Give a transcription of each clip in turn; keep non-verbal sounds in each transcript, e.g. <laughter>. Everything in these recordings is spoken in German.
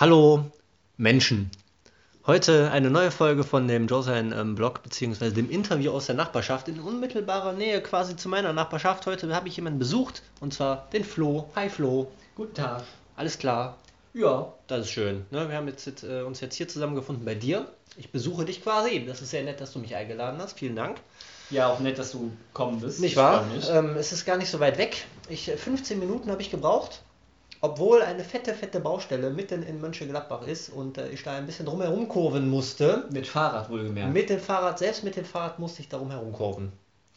Hallo Menschen. Heute eine neue Folge von dem Josein ähm, Blog beziehungsweise dem Interview aus der Nachbarschaft in unmittelbarer Nähe quasi zu meiner Nachbarschaft. Heute habe ich jemanden besucht und zwar den Flo. Hi Flo. Guten Tag. Alles klar. Ja. Das ist schön. Ne? Wir haben jetzt, jetzt, äh, uns jetzt hier zusammengefunden bei dir. Ich besuche dich quasi. Das ist sehr nett, dass du mich eingeladen hast. Vielen Dank. Ja, auch nett, dass du kommen bist. Nicht Ich wahr? Ähm, es ist gar nicht so weit weg. Ich, äh, 15 Minuten habe ich gebraucht, obwohl eine fette, fette Baustelle mitten in Mönchengladbach ist und äh, ich da ein bisschen drumherum kurven musste. Mit Fahrrad wohlgemerkt. Mit dem Fahrrad, selbst mit dem Fahrrad musste ich darum herumkurven.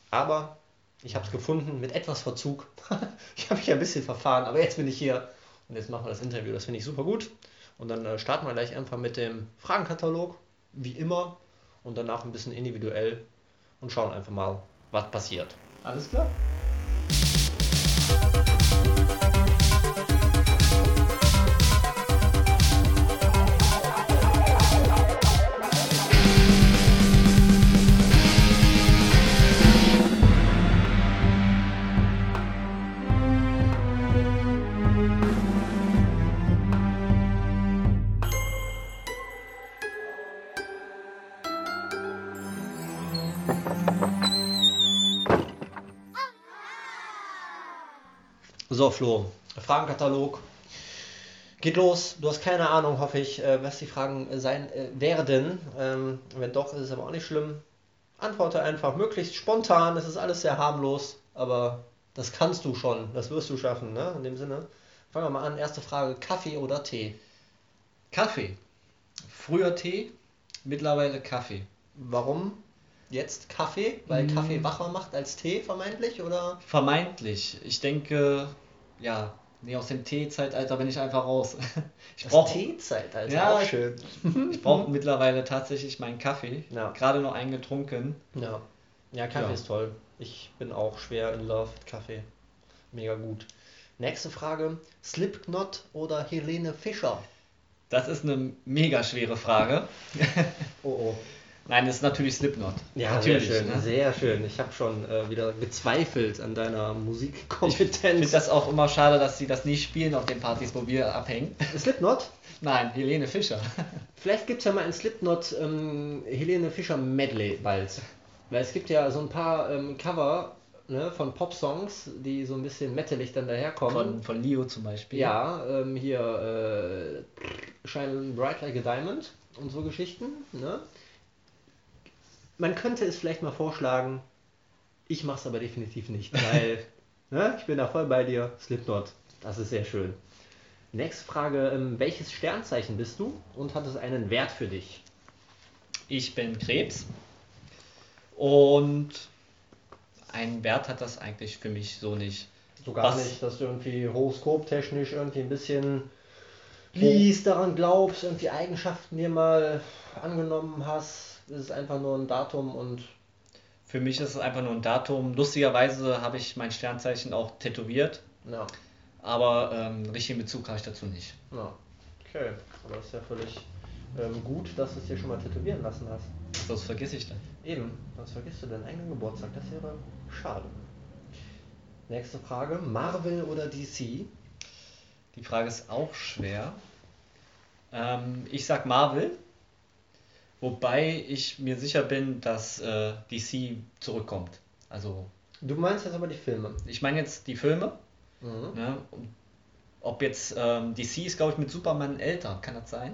Aber ich habe es gefunden mit etwas Verzug. <laughs> ich habe mich ein bisschen verfahren, aber jetzt bin ich hier und jetzt machen wir das Interview. Das finde ich super gut. Und dann äh, starten wir gleich einfach mit dem Fragenkatalog, wie immer, und danach ein bisschen individuell und schauen einfach mal, was passiert. Alles klar. So, Flo, Fragenkatalog. Geht los. Du hast keine Ahnung, hoffe ich, äh, was die Fragen äh, sein äh, werden. Ähm, wenn doch, ist es aber auch nicht schlimm. Antworte einfach möglichst spontan. Es ist alles sehr harmlos, aber das kannst du schon. Das wirst du schaffen, ne? In dem Sinne. Fangen wir mal an. Erste Frage: Kaffee oder Tee? Kaffee. Früher Tee, mittlerweile Kaffee. Warum jetzt Kaffee? Weil Mm. Kaffee wacher macht als Tee vermeintlich? Oder? Vermeintlich. Ich denke, ja, nee, aus dem Tee-Zeitalter bin ich einfach raus. <laughs> Ich Das brauche Teezeitalter, Ja, auch schön. <laughs> ich brauch mittlerweile tatsächlich meinen Kaffee. Ja. Gerade noch eingetrunken. Ja. Ja, Kaffee Ja. ist toll. Ich bin auch schwer in Love mit Kaffee. Mega gut. Nächste Frage: Slipknot oder Helene Fischer? Das ist eine mega schwere Frage. <laughs> Oh oh. Nein, das ist natürlich Slipknot. Ja, natürlich. sehr schön. ne? Sehr schön. Ich habe schon äh, wieder gezweifelt an deiner Ich finde Musikkompetenz. das auch immer schade, dass sie das nie spielen auf den Partys, wo wir abhängen. Slipknot? <laughs> Nein, Helene Fischer. <laughs> Vielleicht gibt es ja mal ein Slipknot ähm, Helene Fischer Medley bald. Weil es gibt ja so ein paar ähm, Cover ne, von Pop-Songs, die so ein bisschen metalig dann daherkommen. Von, von Leo zum Beispiel. Ja, ähm, hier äh, Shine Bright Like a Diamond und so Geschichten. Ne? Man könnte es vielleicht mal vorschlagen, ich mache es aber definitiv nicht, weil <laughs> ne, ich bin da voll bei dir. Slipknot, das ist sehr schön. Nächste Frage, ähm, welches Sternzeichen bist du und hat es einen Wert für dich? Ich bin Krebs. Und einen Wert hat das eigentlich für mich so nicht. So gar Was? nicht, dass du irgendwie horoskoptechnisch irgendwie ein bisschen liest, daran glaubst, irgendwie Eigenschaften dir mal angenommen hast. Es ist einfach nur ein Datum und Für mich ist es einfach nur ein Datum. Lustigerweise habe ich mein Sternzeichen auch tätowiert, ja, aber ähm, richtigen Bezug habe ich dazu nicht. ja. Okay, aber das ist ja völlig ähm, gut, dass du es dir schon mal tätowieren lassen hast. Sonst vergesse ich das. Eben, sonst vergisst du deinen eigenen Geburtstag. Das wäre schade. Nächste Frage: Marvel oder DC? Die Frage ist auch schwer. Ähm, ich sag Marvel, wobei ich mir sicher bin, dass äh, DC zurückkommt. Also, Du meinst jetzt aber die Filme. ich meine jetzt die Filme. Mhm. Ne? Ob jetzt ähm, DC ist, glaube ich, mit Superman älter, kann das sein?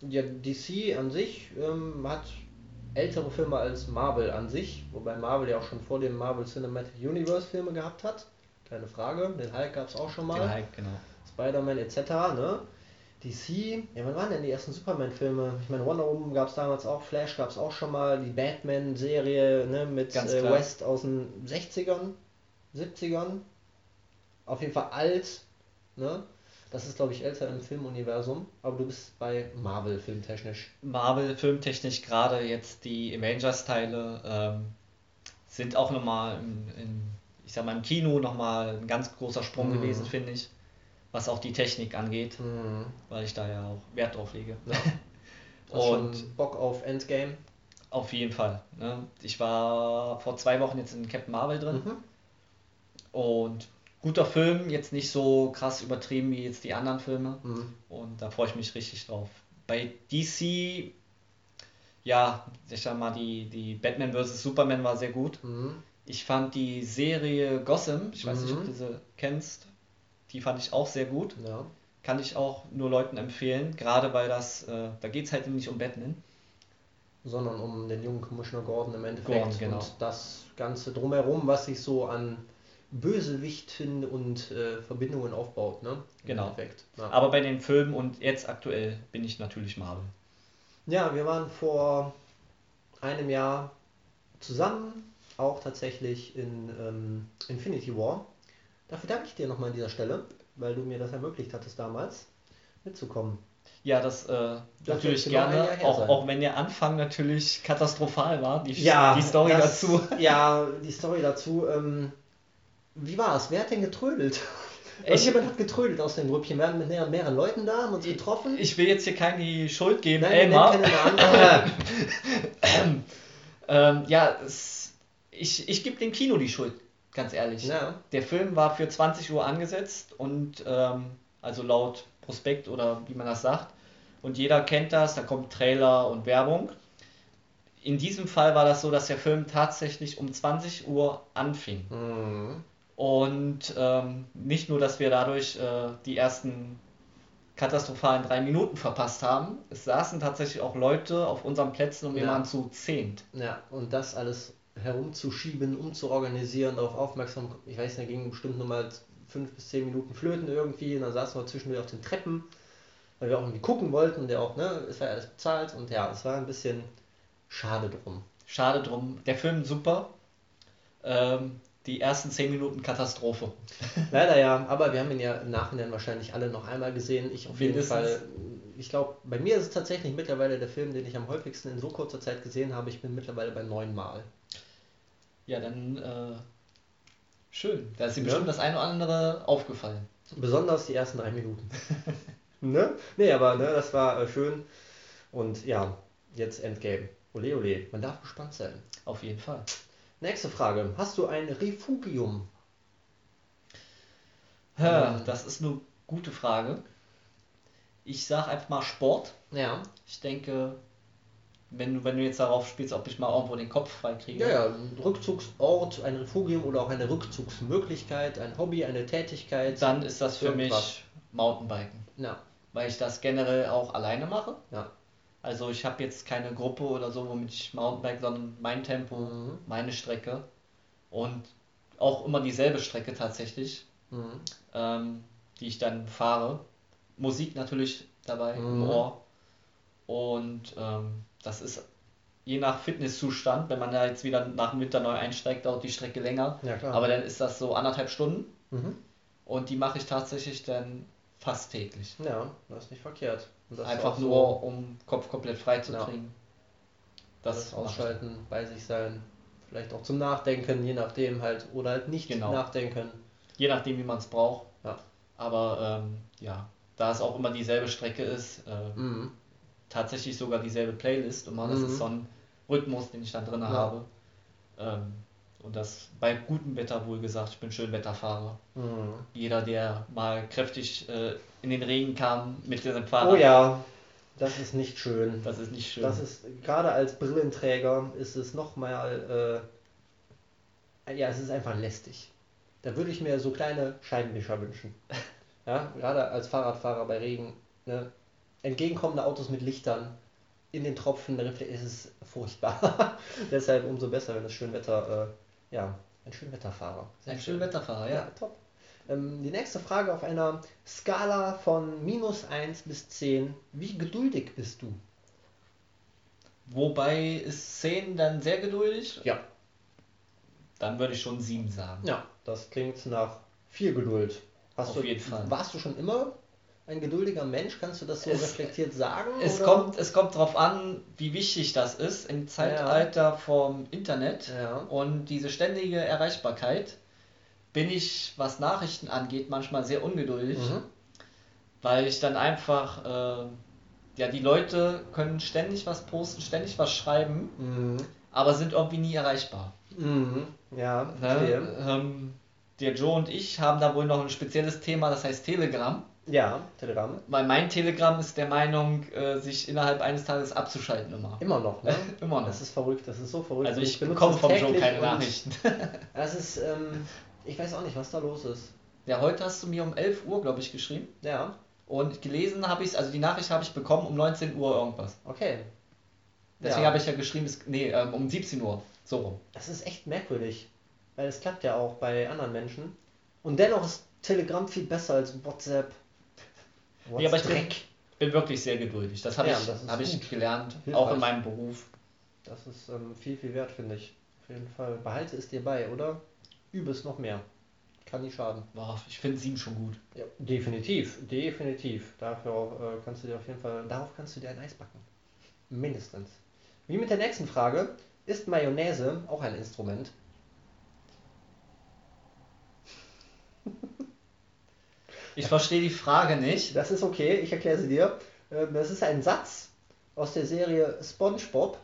Ja, DC an sich ähm, hat ältere Filme als Marvel an sich, wobei Marvel ja auch schon vor dem Marvel Cinematic Universe Filme gehabt hat. Keine Frage. Den Hulk gab es auch schon mal. Den Hulk, genau. Spider-Man etc. Ne? DC, ja, wann waren denn die ersten Superman-Filme? Ich meine, Wonder Woman gab es damals auch, Flash gab es auch schon mal, die Batman-Serie ne, mit äh. West aus den 60ern, 70ern. Auf jeden Fall alt. Ne? Das ist, glaube ich, älter im Filmuniversum, aber du bist bei Marvel filmtechnisch. Marvel filmtechnisch gerade jetzt die Avengers-Teile ähm, sind auch nochmal in, in, ich sag mal, im Kino nochmal ein ganz großer Sprung Mhm. gewesen, finde ich. Was auch die Technik angeht, Mhm. weil ich da ja auch Wert drauf lege. Ja. <laughs> Und- Bock auf Endgame? Auf jeden Fall. Ne? Ich war vor zwei Wochen jetzt in Captain Marvel drin Mhm. und guter Film, jetzt nicht so krass übertrieben wie jetzt die anderen Filme. Mhm. Und da freue ich mich richtig drauf. Bei DC, ja, ich sag mal, die, die Batman vs. Superman war sehr gut. Mhm. Ich fand die Serie Gotham, ich weiß nicht, ob Mhm. du sie kennst, die fand ich auch sehr gut. Ja. Kann ich auch nur Leuten empfehlen, gerade weil das, äh, da geht es halt nicht um Batman. Sondern um den jungen Commissioner Gordon im Endeffekt Gordon, genau. und das Ganze drumherum, was sich so an Bösewichten und äh, Verbindungen aufbaut, ne? Im Genau. Ja. Aber bei den Filmen und jetzt aktuell bin ich natürlich Marvel. Ja, wir waren vor einem Jahr zusammen, auch tatsächlich in ähm, Infinity War. Dafür danke ich dir nochmal an dieser Stelle, weil du mir das ermöglicht hattest damals, mitzukommen. Ja, das äh, natürlich genau gerne, auch, auch wenn der Anfang natürlich katastrophal war, die, Ja, die Story das- dazu. <laughs> Ja, die Story dazu. Ähm, wie war es? Wer hat denn getrödelt? Ich- Jemand hat getrödelt aus dem Grüppchen. Wir waren mit mehreren, mehreren Leuten da, haben uns getroffen. Ich will jetzt hier keine die Schuld geben, Nein, Elmar. <laughs> Ähm, ja, es, ich, ich gebe dem Kino die Schuld, ganz ehrlich. ja. Der Film war für 20 Uhr angesetzt und ähm, also laut Prospekt oder wie man das sagt. Und jeder kennt das, da kommt Trailer und Werbung. In diesem Fall war das so, dass der Film tatsächlich um 20 Uhr anfing. Mhm. Und ähm, nicht nur, dass wir dadurch äh, die ersten katastrophalen drei Minuten verpasst haben, es saßen tatsächlich auch Leute auf unseren Plätzen und wir Ja. waren zu zehnt. ja, und das alles herumzuschieben, umzuorganisieren, darauf aufmerksam. Ich weiß nicht, da ging bestimmt nur mal fünf bis zehn Minuten flöten irgendwie. Und dann saßen wir zwischendurch auf den Treppen, weil wir auch irgendwie gucken wollten. Und der auch, ne, es war ja alles bezahlt. Und ja, es war ein bisschen schade drum. Schade drum. Der Film super. Ähm, die ersten zehn Minuten Katastrophe. <laughs> Leider ja, aber wir haben ihn ja im Nachhinein wahrscheinlich alle noch einmal gesehen. Ich auf jeden Mindestens. Fall. Ich glaube, bei mir ist es tatsächlich mittlerweile der Film, den ich am häufigsten in so kurzer Zeit gesehen habe. Ich bin mittlerweile bei neun Mal. Ja, dann äh, schön. Da ist dir Ja. bestimmt das eine oder andere aufgefallen. Besonders die ersten drei Minuten. <laughs> <laughs> ne? Nee, aber ne, das war äh, schön. Und ja, jetzt Endgame. Ole ole, man darf gespannt sein. Auf jeden Fall. Nächste Frage. Hast du ein Refugium? Das ist eine gute Frage. Ich sag einfach mal Sport. Ja. Ich denke, wenn du, wenn du jetzt darauf spielst, ob ich mal irgendwo den Kopf frei kriege. Ja, ja, ein Rückzugsort, ein Refugium oder auch eine Rückzugsmöglichkeit, ein Hobby, eine Tätigkeit. Dann ist das für Irgendwas. mich Mountainbiken. Ja, Weil ich das generell auch alleine mache. ja. Also ich habe jetzt keine Gruppe oder so, womit ich Mountainbike, sondern mein Tempo, Mhm. meine Strecke. Und auch immer dieselbe Strecke tatsächlich, Mhm. ähm, die ich dann fahre. Musik natürlich dabei im Mhm. Ohr. Und ähm, das ist je nach Fitnesszustand, wenn man da jetzt wieder nach dem Winter neu einsteigt, dauert die Strecke länger. Ja. Aber dann ist das so anderthalb Stunden mhm. und die mache ich tatsächlich dann fast täglich. Ja, das ist nicht verkehrt. Einfach auch so nur, um Kopf komplett frei zu Ja. kriegen. das Das. Ausschalten, bei sich sein, vielleicht auch zum Nachdenken, je nachdem halt, oder halt nicht Genau. nachdenken. Je nachdem, wie man es braucht. Ja. Aber ähm, ja, da es auch immer dieselbe Strecke ist, äh, Mhm. tatsächlich sogar dieselbe Playlist. Und das Mhm. ist so ein Rhythmus, den ich dann drin Ja. habe. Ähm, und das bei gutem Wetter wohl gesagt, ich bin Schönwetterfahrer. Mhm. Jeder, der mal kräftig äh, in den Regen kam mit dem Fahrrad, Oh ja, das ist nicht schön. das ist nicht schön. Das ist gerade als Brillenträger ist es nochmal, äh, ja, es ist einfach lästig. Da würde ich mir so kleine Scheibenwischer wünschen. <laughs> Ja, gerade als Fahrradfahrer bei Regen. Ne? Entgegenkommende Autos mit Lichtern in den Tropfen, refle- es ist furchtbar. <laughs> Deshalb umso besser, wenn es Schönwetter, äh, ja, ein Schönwetterfahrer. Sehr ein schön. Schönwetterfahrer, Ja, ja. top. Ähm, die nächste Frage auf einer Skala von minus 1 bis 10. Wie geduldig bist du? Wobei ist 10 dann sehr geduldig. Ja. Dann würde ich schon 7 sagen. Ja, das klingt nach viel Geduld. Hast Auf du, jeden Fall. Warst du schon immer ein geduldiger Mensch? Kannst du das so Es- reflektiert sagen? Es oder? kommt, es kommt darauf an, wie wichtig das ist im Zeitalter vom Internet Ja. und diese ständige Erreichbarkeit. Bin ich, was Nachrichten angeht, manchmal sehr ungeduldig, Mhm. weil ich dann einfach, äh, ja, die Leute können ständig was posten, ständig was schreiben, Mhm. aber sind irgendwie nie erreichbar. Mhm. Ja. Ne? Ähm, der Joe und ich haben da wohl noch ein spezielles Thema, das heißt Telegram. Ja, Telegram. Weil mein Telegram ist der Meinung, äh, sich innerhalb eines Tages abzuschalten immer. Immer noch, ne? <laughs> Immer noch. Das ist verrückt, das ist so verrückt. Also ich benutze bekomme vom Joe keine Nachrichten. <laughs> Das ist, ähm, ich weiß auch nicht, was da los ist. Ja, heute hast du mir um 11 Uhr, glaube ich, geschrieben. Ja, Und gelesen habe ich es, also die Nachricht habe ich bekommen um 19 Uhr irgendwas. okay. Deswegen Ja. habe ich ja geschrieben, es, nee, ähm, um 17 Uhr. So rum. Das ist echt merkwürdig, weil es klappt ja auch bei anderen Menschen. Und dennoch ist Telegram viel besser als WhatsApp. Nee, aber ich bin, bin wirklich sehr geduldig. Das habe Ja, ich, das habe ich gelernt, Hilfreich. auch in meinem Beruf. Das ist ähm, viel, viel wert, finde ich. Auf jeden Fall. Behalte es dir bei, oder? Übe es noch mehr. Kann nicht schaden. Boah, ich finde sieben schon gut. Ja, definitiv, definitiv. Dafür auch, äh, kannst du dir auf jeden Fall, darauf kannst du dir ein Eis backen. Mindestens. Wie mit der nächsten Frage, ist Mayonnaise auch ein Instrument? Ich verstehe die Frage nicht. Das ist okay, ich erkläre sie dir. Ähm, Das ist ein Satz aus der Serie SpongeBob,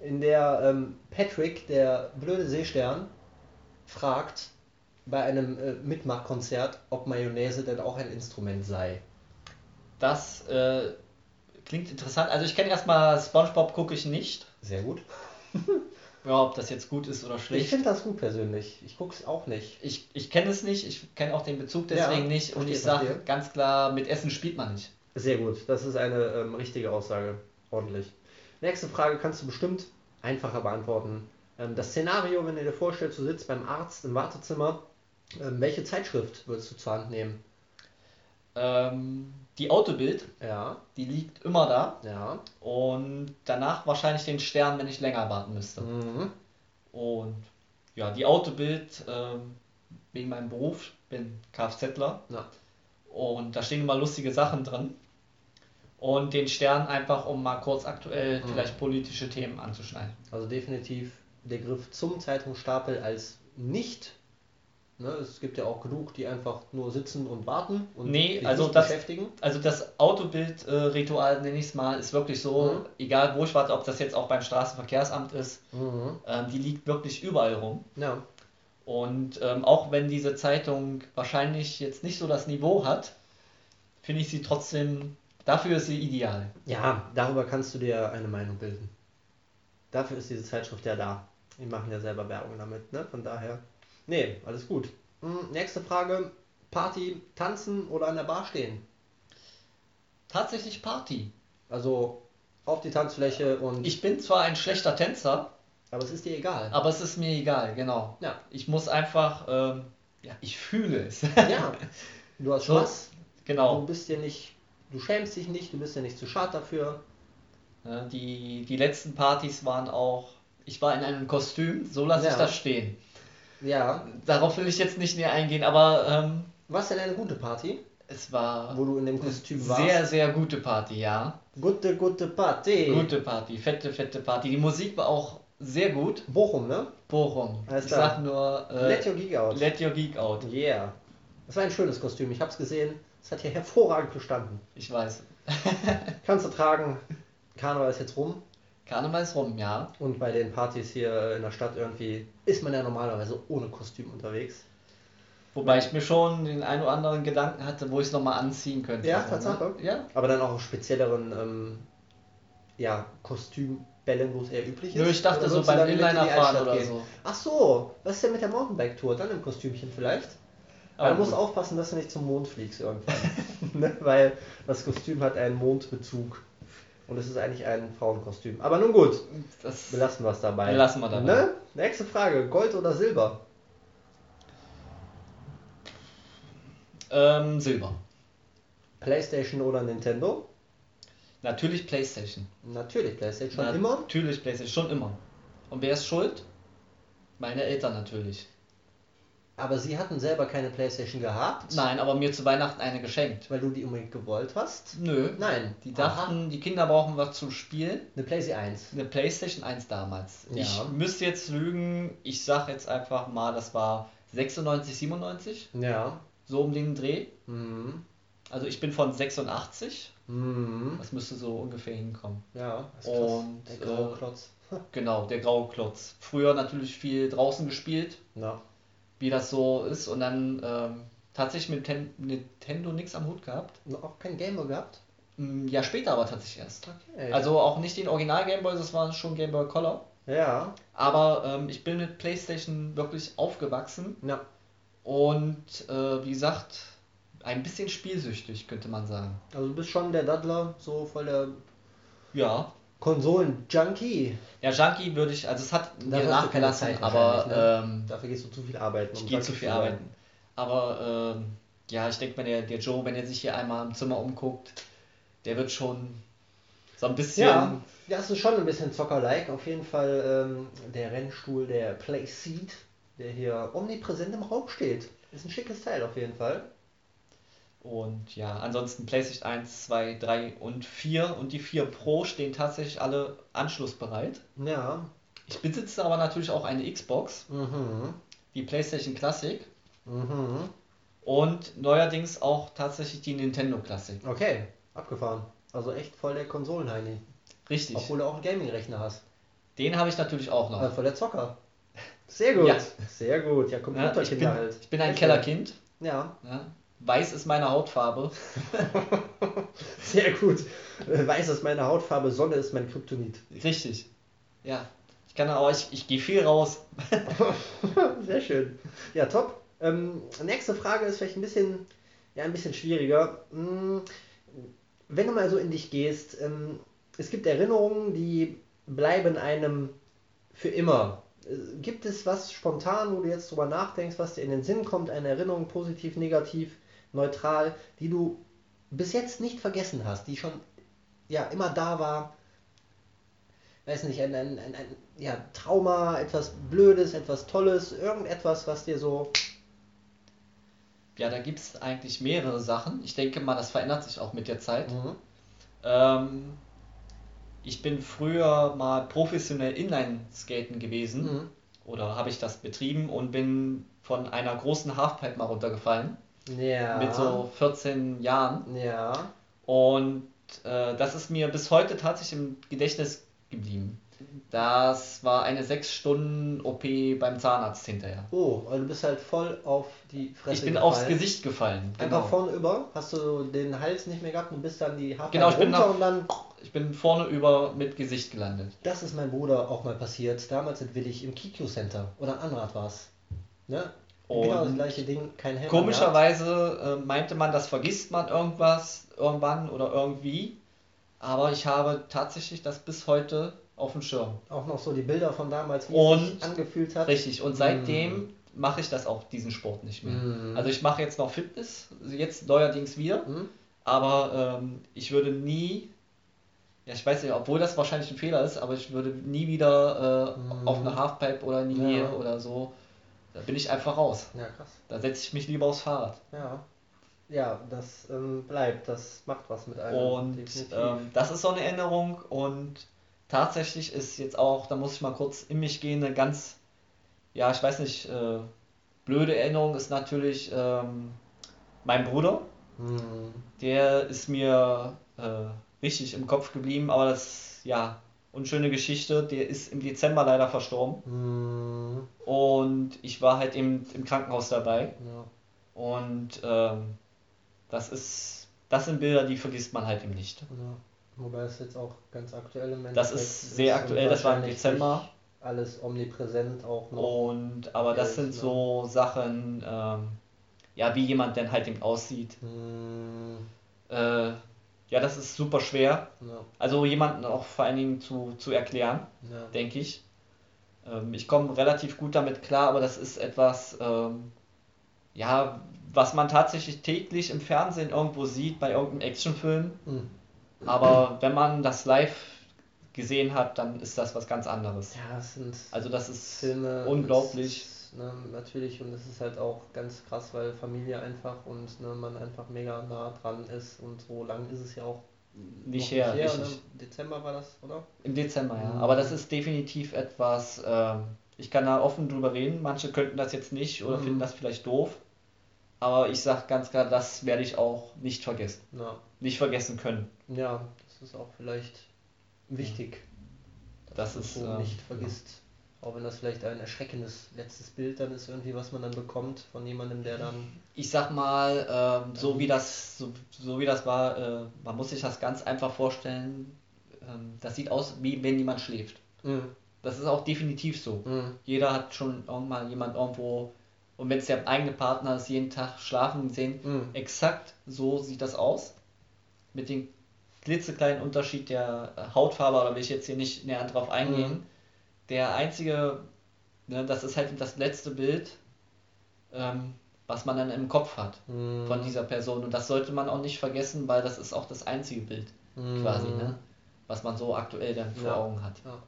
in der ähm, Patrick, der blöde Seestern, fragt bei einem äh, Mitmachkonzert, ob Mayonnaise denn auch ein Instrument sei. Das äh, klingt interessant. Also ich kenne erstmal SpongeBob, gucke ich nicht. Sehr gut. <laughs> Ja, ob das jetzt gut ist oder Ich schlecht. finde das gut persönlich. Ich gucke es auch nicht. Ich, ich kenne es nicht, ich kenne auch den Bezug deswegen Ja, nicht und ich sage ganz klar, mit Essen spielt man nicht. Sehr gut, das ist eine ähm, richtige Aussage. Ordentlich. Nächste Frage kannst du bestimmt einfacher beantworten. Ähm, das Szenario, wenn du dir vorstellst, du sitzt beim Arzt im Wartezimmer, ähm, welche Zeitschrift würdest du zur Hand nehmen? Ähm, die Autobild, Ja, die liegt immer da ja. und danach wahrscheinlich den Stern, wenn ich länger warten müsste. Mhm. Und ja, die Autobild, ähm, wegen meinem Beruf, bin Kfzler Ja. und da stehen immer lustige Sachen drin. Und den Stern einfach, um mal kurz aktuell Mhm. vielleicht politische Themen anzuschneiden. Also definitiv der Griff zum Zeitungsstapel als nicht. Ne, es gibt ja auch genug, die einfach nur sitzen und warten und Nee, sich also nicht das- beschäftigen. Also das Autobild-Ritual, nenne ich es mal, ist wirklich so, Mhm. egal wo ich warte, ob das jetzt auch beim Straßenverkehrsamt ist, Mhm. ähm, die liegt wirklich überall rum. Ja, Und ähm, auch wenn diese Zeitung wahrscheinlich jetzt nicht so das Niveau hat, finde ich sie trotzdem, dafür ist sie ideal. Ja, darüber kannst du dir eine Meinung bilden. Dafür ist diese Zeitschrift ja da. Die machen ja selber Werbung damit, ne? Von daher. Nee, alles gut. Hm, Nächste Frage. Party, tanzen oder an der Bar stehen? Tatsächlich Party. Also auf die Tanzfläche und. Ich bin zwar ein schlechter Tänzer, aber es ist dir egal. aber es ist mir egal, genau. Ja. Ich muss einfach, ähm, ja, ich fühle es. <laughs> Ja. Du hast So, Spaß. Du genau. bist dir nicht. Du schämst dich nicht, du bist ja nicht zu schad dafür. Ja, die, die letzten Partys waren auch, ich war in einem Kostüm, so lasse ich Ja. das stehen. Ja. Darauf will ich jetzt nicht näher eingehen, aber ähm, Was denn eine gute Party, es war wo du in dem Kostüm warst? sehr, sehr gute Party, ja. Gute, gute Party. Gute Party, fette, fette Party. Die Musik war auch sehr gut. Bochum, ne? Bochum. Alles ich klar. sag nur, äh, Let your geek out. Let Your Geek Out. Yeah. Das war ein schönes Kostüm. Ich habe es gesehen. Es hat hier hervorragend gestanden. Ich weiß. <laughs> Kannst du tragen. Karneval ist jetzt rum. Karneval ist rum, ja. Und bei den Partys hier in der Stadt irgendwie ist man ja normalerweise ohne Kostüm unterwegs. Wobei ich mir schon den einen oder anderen Gedanken hatte, wo ich es nochmal anziehen könnte. Ja, Tatsache. Ne? Ja. Aber dann auch auf spezielleren ähm, ja, Kostümbällen, wo es eher üblich ist. Nö, ich dachte so beim dann mit in die Inliner fahren Altstadt oder gehen? so. Ach so, was ist denn mit der Mountainbike-Tour? Dann im Kostümchen vielleicht? Aber musst gut. aufpassen, dass du nicht zum Mond fliegst irgendwann. <laughs> ne? Weil das Kostüm hat einen Mondbezug. Und es ist eigentlich ein Frauenkostüm. Aber nun gut, Das belassen wir es dabei. Belassen wir dabei. Ne? Nächste Frage: Gold oder Silber? ähm, Silber. PlayStation oder Nintendo? Natürlich Playstation. Natürlich PlayStation. Schon immer? Natürlich Playstation, schon immer. Und wer ist schuld? Meine Eltern natürlich. Aber sie hatten selber keine PlayStation gehabt, Nein, aber mir zu Weihnachten eine geschenkt. weil du die unbedingt gewollt hast. Nö. Nein. Die Aha. dachten, die Kinder brauchen was zum Spielen. Eine PlayStation 1. Eine Playstation 1 damals. Ja. Ich müsste jetzt lügen, ich sag jetzt einfach mal, das war 96, 97, Ja. so um den Dreh. Mhm. Also ich bin von 86, Mhm. das müsste so ungefähr hinkommen. Ja. das ist krass. Und, der graue äh, Klotz. <laughs> Genau, der graue Klotz. Früher natürlich viel draußen gespielt, Ja. Wie das so ist und dann ähm, tatsächlich mit Ten Nintendo nichts am Hut gehabt. Auch kein Gameboy gehabt? Mm, Ja, später aber tatsächlich erst. Okay. Also auch nicht den Original Gameboy, das war schon Game Boy Color. ja. Aber ähm, ich bin mit PlayStation wirklich aufgewachsen Ja. und äh, wie gesagt, ein bisschen spielsüchtig, könnte man sagen. Also du bist schon der Daddler, so voll der Ja. Konsolen-Junkie. Ja, Junkie würde ich, also es hat mir du keine nachgelassen, Zeit aber ne? ähm, Dafür gehst du zu viel arbeiten. ich um gehe Junkie zu viel sein. arbeiten. Aber ähm, ja, ich denke, wenn der, der Joe, wenn er sich hier einmal im Zimmer umguckt, der wird schon so ein bisschen. Ja, das ist schon ein bisschen Zocker-like. Auf jeden Fall ähm, der Rennstuhl, der Playseat, der hier omnipräsent im Raum steht. Ist ein schickes Teil auf jeden Fall. Und ja, ansonsten PlayStation 1, 2, 3 und 4 und die 4 Pro stehen tatsächlich alle anschlussbereit. Ja. Ich besitze aber natürlich auch eine Xbox, Mhm. die PlayStation Classic Mhm. und neuerdings auch tatsächlich die Nintendo Classic. Okay, abgefahren. Also echt voll der Konsolenheini. Richtig. Obwohl du auch einen Gaming-Rechner hast. Den habe ich natürlich auch noch. Also voll der Zocker. Sehr gut. Ja. Sehr gut. Ja, Ja, ich, Computerkinder bin, halt. ich bin ein Kellerkind. Ja, Ja. Weiß ist meine Hautfarbe. <laughs> sehr gut. Weiß ist meine Hautfarbe, Sonne ist mein Kryptonit. Richtig. Ja. Ich kann auch, ich, ich gehe viel raus. <laughs> Sehr schön. Ja, top. Ähm, nächste Frage ist vielleicht ein bisschen, ja, ein bisschen schwieriger. Hm, Wenn du mal so in dich gehst, ähm, es gibt Erinnerungen, die bleiben einem für immer. Äh, Gibt es was spontan, wo du jetzt drüber nachdenkst, was dir in den Sinn kommt, eine Erinnerung, positiv, negativ, neutral, die du bis jetzt nicht vergessen hast, die schon ja immer da war? Weiß nicht, ein, ein, ein, ein ja, Trauma, etwas Blödes, etwas Tolles, irgendetwas, was dir so. Ja, da gibt es eigentlich mehrere Sachen. Ich denke mal, das verändert sich auch mit der Zeit. Mhm. Ähm, ich bin früher mal professionell Inline-Skaten gewesen. Mhm. Oder habe ich das betrieben und bin von einer großen Halfpipe mal runtergefallen. Ja. Mit so 14 Jahren. Ja. Und äh, das ist mir bis heute tatsächlich im Gedächtnis geblieben. Das war eine 6 Stunden OP beim Zahnarzt hinterher. Oh, also du bist halt voll auf die Fresse Ich bin gefallen. aufs Gesicht gefallen. Einfach Genau. vorne über, hast du den Hals nicht mehr gehabt und bist dann die Haare Genau, ich bin runter nach- und dann. Ich bin vorne über mit Gesicht gelandet. Das ist mein Bruder auch mal passiert. Damals in Willig im Kikyo Center. Oder Anrad war es. Ne? Genau das Und gleiche Ding, kein Helm. Komischerweise äh, meinte man, das vergisst man irgendwas, irgendwann oder irgendwie. Aber ich habe tatsächlich das bis heute auf dem Schirm. Auch noch so die Bilder von damals, wie es Und- sich angefühlt hat. Richtig. Und seitdem mache ich das auch, diesen Sport nicht mehr. Mhm. Also ich mache jetzt noch Fitness, jetzt neuerdings wieder. Mhm. Aber ähm, ich würde nie, ja ich weiß nicht, obwohl das wahrscheinlich ein Fehler ist, aber ich würde nie wieder äh, Mhm. auf eine Halfpipe oder in die Ja. Nähe oder so. Da bin ich einfach raus. Ja, krass. Da setze ich mich lieber aufs Fahrrad. Ja. Ja, das ähm, bleibt, das macht was mit einem. Und ähm, das ist so eine Änderung und tatsächlich ist jetzt auch, da muss ich mal kurz in mich gehen, eine ganz, ja, ich weiß nicht, äh, blöde Erinnerung ist natürlich ähm, mein Bruder. Hm. Der ist mir äh, richtig im Kopf geblieben, aber das, ja, unschöne Geschichte. Der ist im Dezember leider verstorben Hm. und ich war halt im, im Krankenhaus dabei Ja. und ähm, das ist, das sind Bilder, die vergisst man halt eben nicht. Ja. Wobei es jetzt auch ganz aktuell im Das Endeffekt ist sehr und aktuell, das war im Dezember. Alles omnipräsent auch noch. Und aber das Geld, sind ne? so Sachen, ähm, ja, wie jemand denn halt eben aussieht. Hm. Äh, ja, das ist super schwer. Ja. Also jemanden auch vor allen Dingen zu, zu erklären. Ja. denke ich. Ähm, ich komme relativ gut damit klar, aber das ist etwas, ähm, ja, was man tatsächlich täglich im Fernsehen irgendwo sieht, bei irgendeinem Actionfilm. Hm. Aber wenn man das live gesehen hat, dann ist das was ganz anderes. Ja, es sind Also das ist Filme. unglaublich. Es ne, natürlich, und es ist halt auch ganz krass, weil Familie einfach und ne, man einfach mega nah dran ist und so lang ist es ja auch nicht noch her. ne? richtig. Dezember war das, oder? Im Dezember, ja. Aber das ist definitiv etwas, ähm, ich kann da offen drüber reden. Manche könnten das jetzt nicht oder Mhm. finden das vielleicht doof. Aber ich sage ganz klar, das werde ich auch nicht vergessen. Ja. Nicht vergessen können. ja, das ist auch vielleicht wichtig. Das dass ist, du ähm, nicht vergisst. Auch wenn das vielleicht ein erschreckendes letztes Bild dann ist, irgendwie, was man dann bekommt von jemandem, der dann. Ich sag mal, ähm, so wie das, so, so wie das war, äh, man muss sich das ganz einfach vorstellen. Ähm, das sieht aus, wie wenn jemand schläft. Mhm. Das ist auch definitiv so. Mhm. Jeder hat schon irgendwann jemand irgendwo, und wenn es der eigene Partner ist, jeden Tag schlafen sehen. Mhm. Exakt so sieht das aus. Mit dem klitzekleinen Unterschied der Hautfarbe, aber will ich jetzt hier nicht näher drauf eingehen. Der einzige, ne, das ist halt das letzte Bild, ähm, was man dann im Kopf hat Mhm. von dieser Person. Und das sollte man auch nicht vergessen, weil das ist auch das einzige Bild Mhm. quasi, ne, was man so aktuell dann vor Ja. Augen hat. Ja.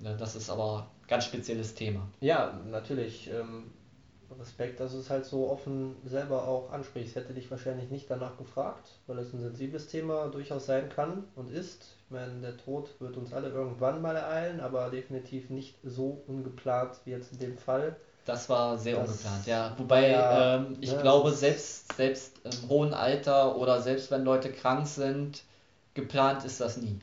Ne, das ist aber ein ganz spezielles Thema. Ja, natürlich. Ähm, Respekt, dass du es halt so offen selber auch ansprichst. Hätte dich wahrscheinlich nicht danach gefragt, weil es ein sensibles Thema durchaus sein kann und ist. Ich meine, der Tod wird uns alle irgendwann mal ereilen, aber definitiv nicht so ungeplant wie jetzt in dem Fall. Das war sehr Das- ungeplant, ja. Wobei ja, ähm, ich ne, glaube, selbst, selbst im hohen Alter oder selbst wenn Leute krank sind, geplant ist das nie.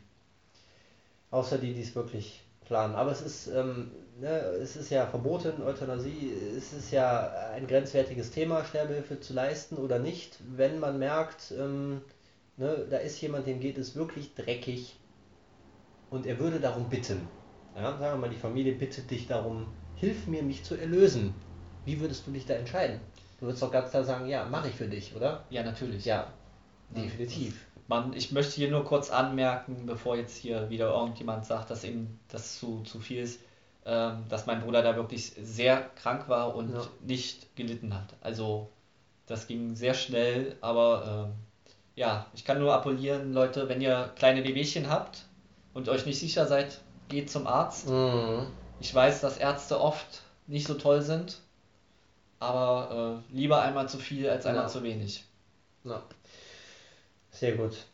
Außer die, die es wirklich planen. Aber es ist, ähm, ne, es ist ja verboten, Euthanasie, es ist ja ein grenzwertiges Thema, Sterbehilfe zu leisten oder nicht, wenn man merkt, ähm, ne, da ist jemand, dem geht es wirklich dreckig und er würde darum bitten. Ja, sagen wir mal, die Familie bittet dich darum, hilf mir, mich zu erlösen. Wie würdest du dich da entscheiden? Du würdest doch ganz klar sagen, ja, mache ich für dich, oder? Ja, natürlich. Ja, definitiv. Man, ich möchte hier nur kurz anmerken, bevor jetzt hier wieder irgendjemand sagt, dass ihm das zu, zu viel ist, ähm, dass mein Bruder da wirklich sehr krank war und Ja. nicht gelitten hat. Also das ging sehr schnell, aber ähm, ja, ich kann nur appellieren, Leute, wenn ihr kleine Wehwehchen habt und euch nicht sicher seid, geht zum Arzt. Mhm. Ich weiß, dass Ärzte oft nicht so toll sind, aber äh, lieber einmal zu viel als einmal Ja. zu wenig. Ja. Sehr gut.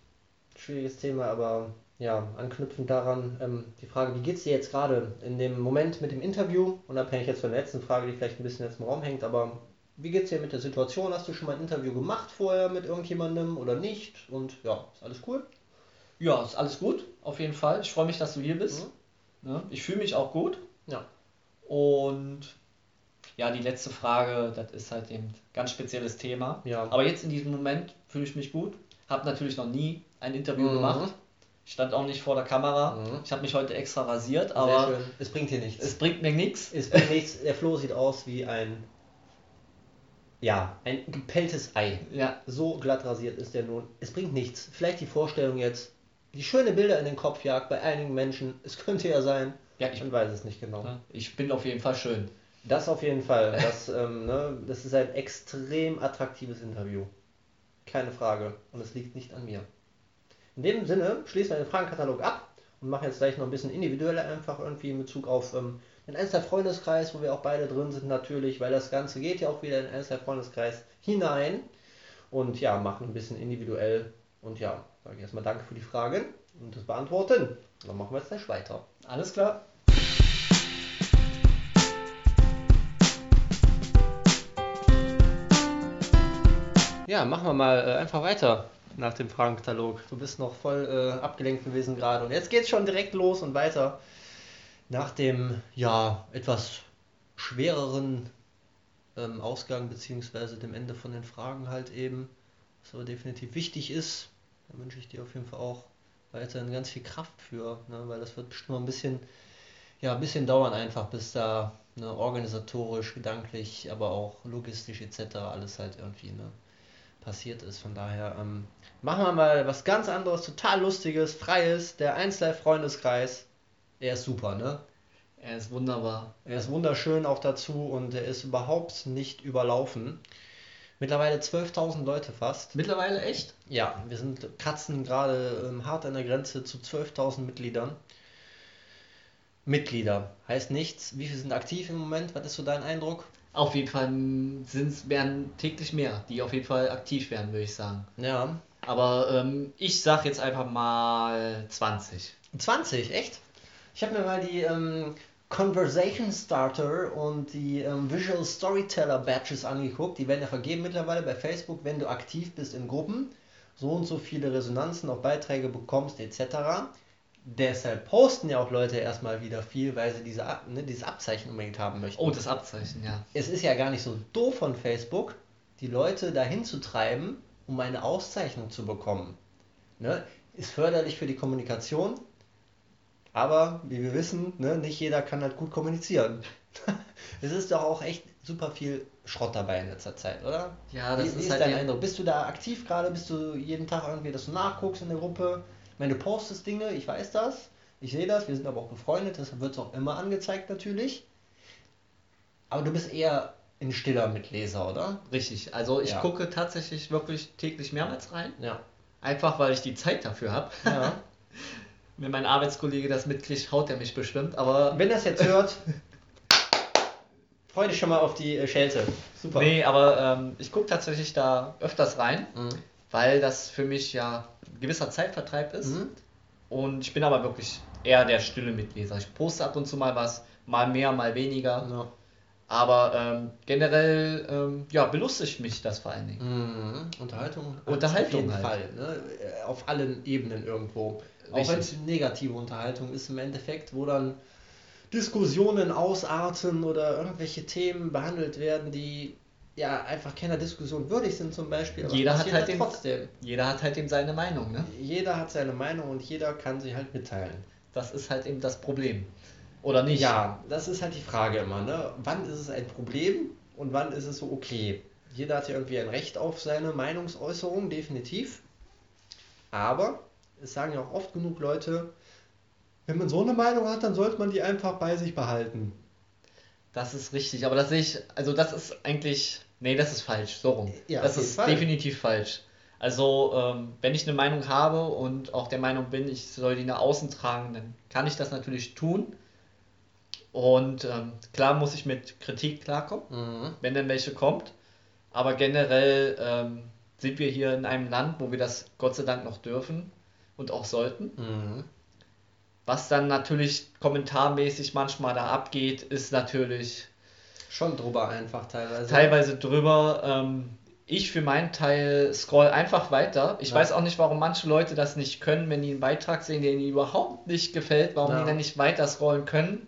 Schwieriges Thema, aber ja, anknüpfend daran, ähm, die Frage, wie geht's dir jetzt gerade in dem Moment mit dem Interview? Unabhängig jetzt von der letzten Frage, die vielleicht ein bisschen jetzt im Raum hängt, aber wie geht's dir mit der Situation? Hast du schon mal ein Interview gemacht vorher mit irgendjemandem oder nicht? Und ja, ist alles cool? Ja, ist alles gut, auf jeden Fall. Ich freue mich, dass du hier bist. Ne? Ich fühle mich auch gut. Ja. Und ja, die letzte Frage, das ist halt eben ein ganz spezielles Thema. Ja. Aber jetzt in diesem Moment fühle ich mich gut. Habe natürlich noch nie ein Interview Mhm. gemacht. Ich stand auch nicht vor der Kamera. Mhm. Ich habe mich heute extra rasiert, aber. Es bringt dir nichts. es bringt mir nichts. Es bringt nichts. Der Flo sieht aus wie ein, ja, ein gepelltes Ei. Ja, So glatt rasiert ist der nun. Es bringt nichts. Vielleicht die Vorstellung jetzt, die schöne Bilder in den Kopf jagt bei einigen Menschen. <laughs> Es könnte ja sein. ja ich, Man weiß es nicht genau. ich bin auf jeden Fall schön. Das auf jeden Fall. Das, <laughs> ähm, ne, das ist ein extrem attraktives Interview. Keine Frage. Und es liegt nicht an mir. In dem Sinne schließen wir den Fragenkatalog ab und machen jetzt gleich noch ein bisschen individueller einfach irgendwie in Bezug auf ähm, den Einzelner Freundeskreis, wo wir auch beide drin sind natürlich, weil das Ganze geht ja auch wieder in Einzelner Freundeskreis hinein. Und ja, machen ein bisschen individuell. Und ja, sage ich erstmal danke für die Fragen und das Beantworten. Und dann machen wir jetzt gleich weiter. Alles klar. Ja, machen wir mal äh, einfach weiter nach dem Fragenkatalog. Du bist noch voll äh, abgelenkt gewesen gerade und jetzt geht's schon direkt los und weiter. Nach dem ja etwas schwereren ähm, Ausgang beziehungsweise dem Ende von den Fragen halt eben, was aber definitiv wichtig ist. Da wünsche ich dir auf jeden Fall auch weiterhin ganz viel Kraft für, ne, weil das wird bestimmt noch ein bisschen, ja, ein bisschen dauern einfach, bis da ne, organisatorisch, gedanklich, aber auch logistisch etc. alles halt irgendwie ne, passiert ist. Von daher ähm, machen wir mal was ganz anderes, total lustiges, freies. Der 1 Freundeskreis, er ist super, ne? Er ist wunderbar. Er ist wunderschön auch dazu und er ist überhaupt nicht überlaufen. Mittlerweile 12.000 Leute fast. Mittlerweile echt? Ja, wir sind kratzen gerade ähm, hart an der Grenze zu 12.000 Mitgliedern. Mitglieder heißt nichts. Wie viele sind aktiv im Moment? Was ist so dein Eindruck? Auf jeden Fall sind's, werden täglich mehr, die auf jeden Fall aktiv werden, würde ich sagen. Ja. Aber ähm, ich sag jetzt einfach mal 20. 20, echt? Ich habe mir mal die ähm, Conversation Starter und die ähm, Visual Storyteller Badges angeguckt. Die werden ja vergeben mittlerweile bei Facebook, wenn du aktiv bist in Gruppen, so und so viele Resonanzen auf Beiträge bekommst etc. deshalb posten ja auch Leute erstmal wieder viel, weil sie diese, ne, dieses Abzeichen unbedingt haben möchten. Oh, das Abzeichen, ja. es ist ja gar nicht so doof von Facebook, die Leute dahin zu treiben, um eine Auszeichnung zu bekommen. Ne? Ist förderlich für die Kommunikation, aber wie wir wissen, ne, nicht jeder kann halt gut kommunizieren. <laughs> es ist doch auch echt super viel Schrott dabei in letzter Zeit, oder? Ja, wie, das wie ist ist halt dein Eindruck? Bist du da aktiv gerade? Bist du jeden Tag irgendwie, dass du nachguckst in der Gruppe? Ich meine, du postest Dinge, ich weiß das, ich sehe das, wir sind aber auch befreundet, deshalb wird es auch immer angezeigt natürlich. Aber du bist eher ein stiller Mitleser, oder? Richtig. Also ich Ja. gucke tatsächlich wirklich täglich mehrmals rein. Ja. Einfach weil ich die Zeit dafür habe. ja. <laughs> Wenn mein Arbeitskollege das mitkriegt, haut er mich bestimmt. Aber Wenn das jetzt hört, <laughs> freu dich schon mal auf die äh, Schelte. Super. nee, aber ähm, ich gucke tatsächlich da öfters rein, Mhm. weil das für mich ja ein gewisser Zeitvertreib ist. Mhm. Und ich bin aber wirklich eher der stille Mitleser. Ich poste ab und zu mal was, mal mehr, mal weniger. Ja. Aber ähm, generell ja, ja, belustigt mich das vor allen Dingen. Mhm. Unterhaltung. Unterhaltung Auf jeden halt. Fall. Ne? Äh, Auf allen Ebenen irgendwo. Auch Richtig. wenn es negative Unterhaltung ist im Endeffekt, wo dann Diskussionen ausarten oder irgendwelche Themen behandelt werden, die ja einfach keiner Diskussion würdig sind zum Beispiel. aber Jeder hat halt den- trotzdem. Jeder hat halt eben seine Meinung, ne? Jeder hat seine Meinung und jeder kann sie halt mitteilen. Das ist halt eben das Problem. Oder nicht? Ja, das ist halt die Frage immer, ne? Wann ist es ein Problem und wann ist es so okay? Jeder hat ja irgendwie ein Recht auf seine Meinungsäußerung, definitiv. Aber es sagen ja auch oft genug Leute, wenn man so eine Meinung hat, dann sollte man die einfach bei sich behalten. Das ist richtig, aber das sehe ich, also das ist eigentlich, nee, das ist falsch, so rum. Ja, das ist Fall. definitiv falsch. Also, ähm, wenn ich eine Meinung habe und auch der Meinung bin, ich soll die nach außen tragen, dann kann ich das natürlich tun. Und ähm, klar muss ich mit Kritik klarkommen, Mhm. wenn denn welche kommt. Aber generell ähm, sind wir hier in einem Land, wo wir das Gott sei Dank noch dürfen und auch sollten. Mhm. Was dann natürlich kommentarmäßig manchmal da abgeht, ist natürlich Schon drüber einfach teilweise. teilweise drüber. Ähm, ich für meinen Teil scroll einfach weiter. Ich Ja. weiß auch nicht, warum manche Leute das nicht können, wenn die einen Beitrag sehen, der ihnen überhaupt nicht gefällt, warum Ja. die dann nicht weiter scrollen können.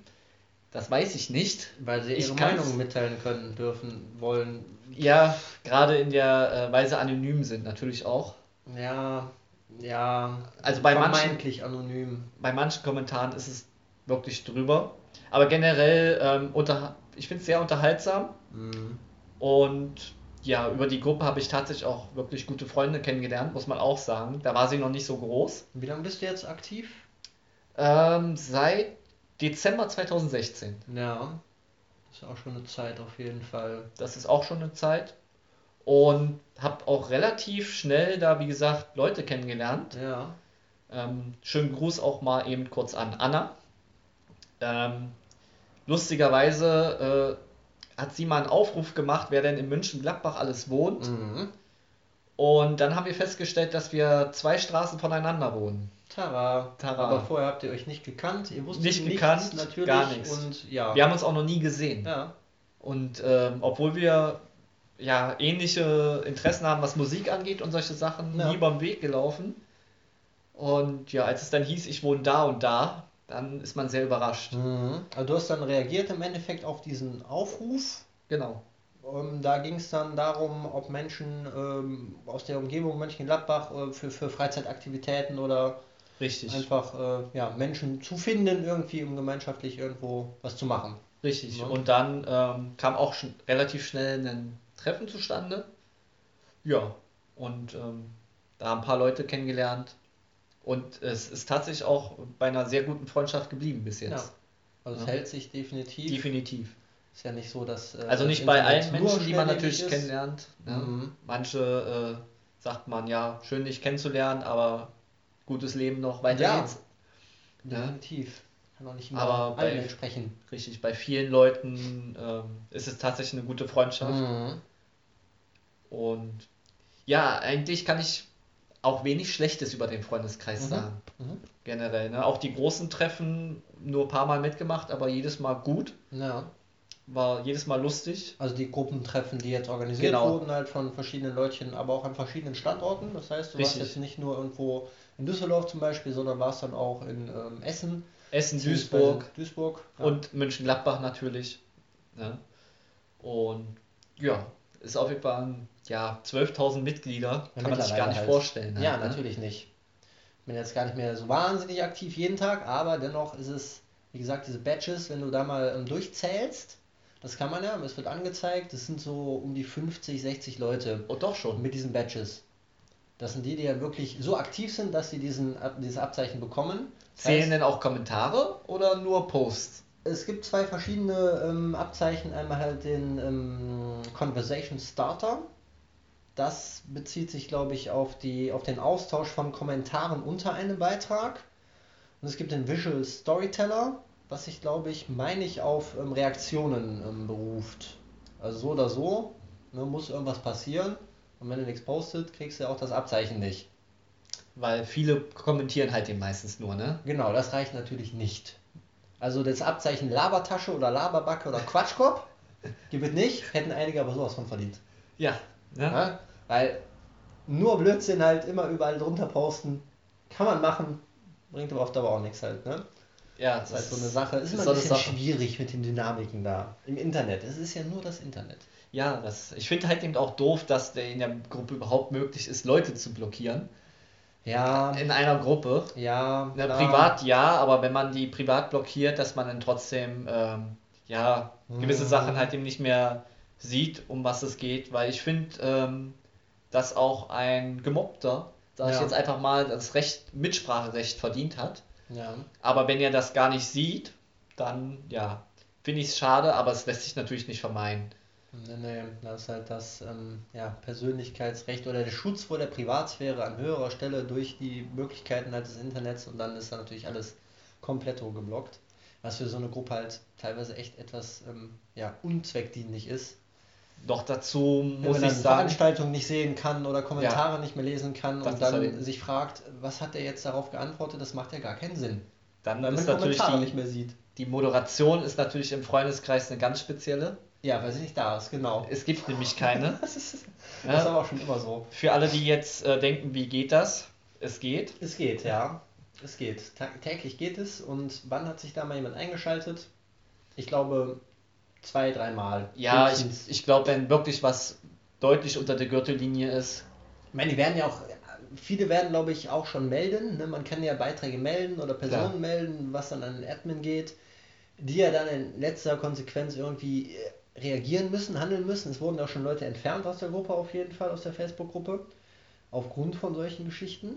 Das weiß ich nicht. Weil sie ihre Meinung mitteilen können, dürfen, wollen. Ja, gerade in der äh, Weise anonym sind natürlich auch. Ja, ja. Also bei manchen- anonym. Bei manchen Kommentaren ist es wirklich drüber. Aber generell, ähm, unter, ich finde es sehr unterhaltsam. Mhm. Und ja, über die Gruppe habe ich tatsächlich auch wirklich gute Freunde kennengelernt, muss man auch sagen. Da war sie noch nicht so groß. Wie lange bist du jetzt aktiv? Ähm, seit Dezember 2016. Ja, das ist auch schon eine Zeit auf jeden Fall. Das ist auch schon eine Zeit. Und habe auch relativ schnell da, wie gesagt, Leute kennengelernt. Ja. Ähm, schönen Gruß auch mal eben kurz an Anna. Ähm, lustigerweise äh, hat sie mal einen Aufruf gemacht, wer denn in München-Gladbach alles wohnt. Mhm. Und dann haben wir festgestellt, dass wir zwei Straßen voneinander wohnen. Tara. Tara. Aber vorher habt ihr euch nicht gekannt, ihr wusstet Nicht nichts, gekannt, natürlich. gar nichts. Und ja. Wir haben uns auch noch nie gesehen. ja. Und ähm, obwohl wir ja ähnliche Interessen haben, was Musik angeht und solche Sachen, Ja. nie beim Weg gelaufen. Und ja, als es dann hieß, ich wohne da und da, dann ist man sehr überrascht. Mhm. Also du hast dann reagiert im Endeffekt auf diesen Aufruf. Genau. Ähm, da ging es dann darum, ob Menschen ähm, aus der Umgebung Mönchengladbach äh, für, für Freizeitaktivitäten oder Richtig. einfach äh, ja, Menschen zu finden, irgendwie, um gemeinschaftlich irgendwo was zu machen. Richtig. Ja. Und dann ähm, kam auch schon relativ schnell ein Treffen zustande. Ja. Und ähm, da haben ein paar Leute kennengelernt. Und es ist tatsächlich auch bei einer sehr guten Freundschaft geblieben bis jetzt. Ja. Also es hält sich definitiv. Definitiv. Ist ja nicht so, dass. äh, Also nicht bei allen Menschen, die man natürlich ist. kennenlernt. Ne? Mhm. Manche äh, sagt man ja, schön dich kennenzulernen, aber gutes Leben noch, weiter Ja. geht's. Definitiv. Kann auch nicht immer Aber bei- entsprechen. Richtig, bei vielen Leuten ähm, ist es tatsächlich eine gute Freundschaft. Mhm. Und ja, eigentlich kann ich auch wenig Schlechtes über den Freundeskreis Mhm. sagen. Mhm. Generell. Ne? Auch die großen Treffen nur ein paar Mal mitgemacht, aber jedes Mal gut. Ja. war jedes Mal lustig. Also die Gruppentreffen, die jetzt organisiert Genau. wurden, halt von verschiedenen Leutchen, aber auch an verschiedenen Standorten. Das heißt, du warst Richtig. jetzt nicht nur irgendwo in Düsseldorf zum Beispiel, sondern warst dann auch in ähm, Essen, Essen, Duisburg Duisburg ja. und München-Gladbach natürlich. Ja. Und ja, ist auf jeden Fall ein, ja, 12.000 Mitglieder, Ja, kann man sich gar nicht halt. vorstellen. Ja, halt, ne? natürlich nicht. Ich bin jetzt gar nicht mehr so wahnsinnig aktiv jeden Tag, aber dennoch ist es, wie gesagt, diese Badges, wenn du da mal ähm, durchzählst, das kann man ja, es wird angezeigt, das sind so um die 50, 60 Leute Oh, doch schon. mit diesen Badges. Das sind die, die ja wirklich so aktiv sind, dass sie diesen, dieses Abzeichen bekommen. Zählen denn auch Kommentare oder nur Posts? es gibt zwei verschiedene ähm, Abzeichen. Einmal halt den ähm, Conversation Starter. Das bezieht sich, glaube ich, auf, die, auf den Austausch von Kommentaren unter einem Beitrag. Und es gibt den Visual Storyteller, was sich, glaube ich, meine ich, auf ähm, Reaktionen ähm, beruft. Also so oder so, ne, muss irgendwas passieren. Und wenn du nichts postet, kriegst du auch das Abzeichen nicht. Weil viele kommentieren halt den meistens nur, ne? Genau, das reicht natürlich nicht. Also das Abzeichen Labertasche oder Laberbacke oder Quatschkopf gibt es nicht, hätten einige aber sowas von verdient. Ja. Ne? Ja? Weil nur Blödsinn halt immer überall drunter posten, kann man machen, bringt aber oft aber auch nichts halt. Ne? Ja, Das ist halt so eine Sache, ist ist immer so ein bisschen Sache. schwierig mit den Dynamiken da. Im Internet, es ist ja nur das Internet. Ja, das, ich finde halt eben auch doof, dass der in der Gruppe überhaupt möglich ist, Leute zu blockieren. Ja, In einer Gruppe. ja, Na, klar. privat ja, aber wenn man die privat blockiert, dass man dann trotzdem ähm, ja, gewisse Mhm. Sachen halt eben nicht mehr sieht, um was es geht, weil ich finde, ähm, dass auch ein Gemobbter, sag ich Ja. jetzt einfach mal, das Recht, Mitspracherecht verdient hat. Ja. Aber wenn er das gar nicht sieht, dann ja, finde ich es schade, aber es lässt sich natürlich nicht vermeiden. Nee, nee, das ist halt das ähm, ja, Persönlichkeitsrecht oder der Schutz vor der Privatsphäre an höherer Stelle durch die Möglichkeiten halt des Internets und dann ist da natürlich alles komplett geblockt. Was für so eine Gruppe halt teilweise echt etwas ähm, ja, unzweckdienlich ist. Doch dazu Wenn muss man ich dann sagen, Veranstaltungen nicht sehen kann oder Kommentare nicht mehr lesen kann und dann halt- sich fragt, was hat er jetzt darauf geantwortet, das macht ja gar keinen Sinn. dann man ist natürlich die, nicht mehr sieht. die Moderation ist natürlich im Freundeskreis eine ganz spezielle. Ja, weil sie nicht da ist, genau. Es gibt nämlich keine. <laughs> Das ist, das Ja. ist aber auch schon immer so. Für alle, die jetzt äh, denken, wie geht das? Es geht. Es geht, ja. Es geht. Ta täglich geht es. Und wann hat sich da mal jemand eingeschaltet? Ich glaube, zwei, dreimal. Ja, ich, ich glaube, wenn wirklich was deutlich unter der Gürtellinie ist, Ich meine, die werden ja auch, viele werden, glaube ich, auch schon melden. Ne? Man kann ja Beiträge melden oder Personen Klar. melden, was dann an den Admin geht, die ja dann in letzter Konsequenz irgendwie äh, reagieren müssen, handeln müssen. Es wurden auch schon Leute entfernt aus der Gruppe, auf jeden Fall, aus der Facebook-Gruppe, aufgrund von solchen Geschichten.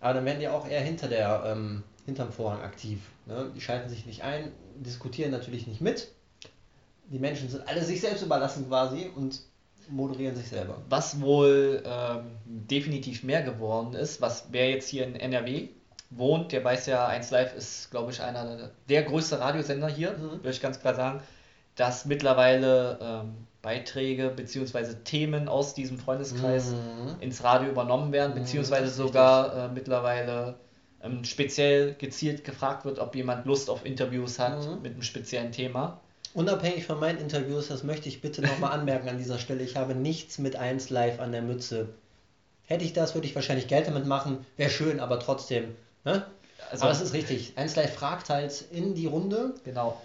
Aber dann werden die auch eher hinter der, ähm, hinterm Vorhang aktiv. Ne? Die schalten sich nicht ein, diskutieren natürlich nicht mit. Die Menschen sind alle sich selbst überlassen quasi und moderieren sich selber. was wohl ähm, definitiv mehr geworden ist, was wer jetzt hier in NRW wohnt, der weiß ja, 1 Live ist, glaube ich, einer der, der größte Radiosender hier, Mhm. würde ich ganz klar sagen, dass mittlerweile ähm, Beiträge bzw. Themen aus diesem Freundeskreis Mhm. ins Radio übernommen werden, Mhm, beziehungsweise das ist sogar äh, mittlerweile ähm, speziell gezielt gefragt wird, ob jemand Lust auf Interviews hat Mhm. mit einem speziellen Thema. Unabhängig von meinen Interviews, das möchte ich bitte nochmal anmerken an dieser Stelle, ich habe nichts mit 1 Live an der Mütze. Hätte ich das, würde ich wahrscheinlich Geld damit machen. Wäre schön, aber trotzdem. Ne? Also, aber es ist richtig. 1 Live fragt halt in die Runde, genau.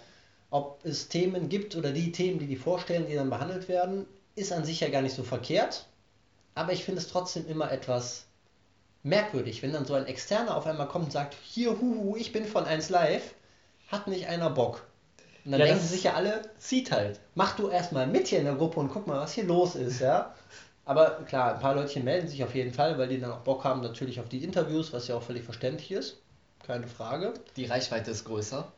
Ob es Themen gibt oder die Themen, die die vorstellen, die dann behandelt werden, ist an sich ja gar nicht so verkehrt. Aber ich finde es trotzdem immer etwas merkwürdig, wenn dann so ein Externer auf einmal kommt und sagt, hier, huhu, ich bin von 1 Live, hat nicht einer Bock. Und dann Ja, denken sich ja alle, Zieht halt. mach du erstmal mit hier in der Gruppe und guck mal, was hier los ist, ja. Aber klar, ein paar Leutchen melden sich auf jeden Fall, weil die dann auch Bock haben natürlich auf die Interviews, was ja auch völlig verständlich ist. Keine Frage. Die Reichweite ist größer.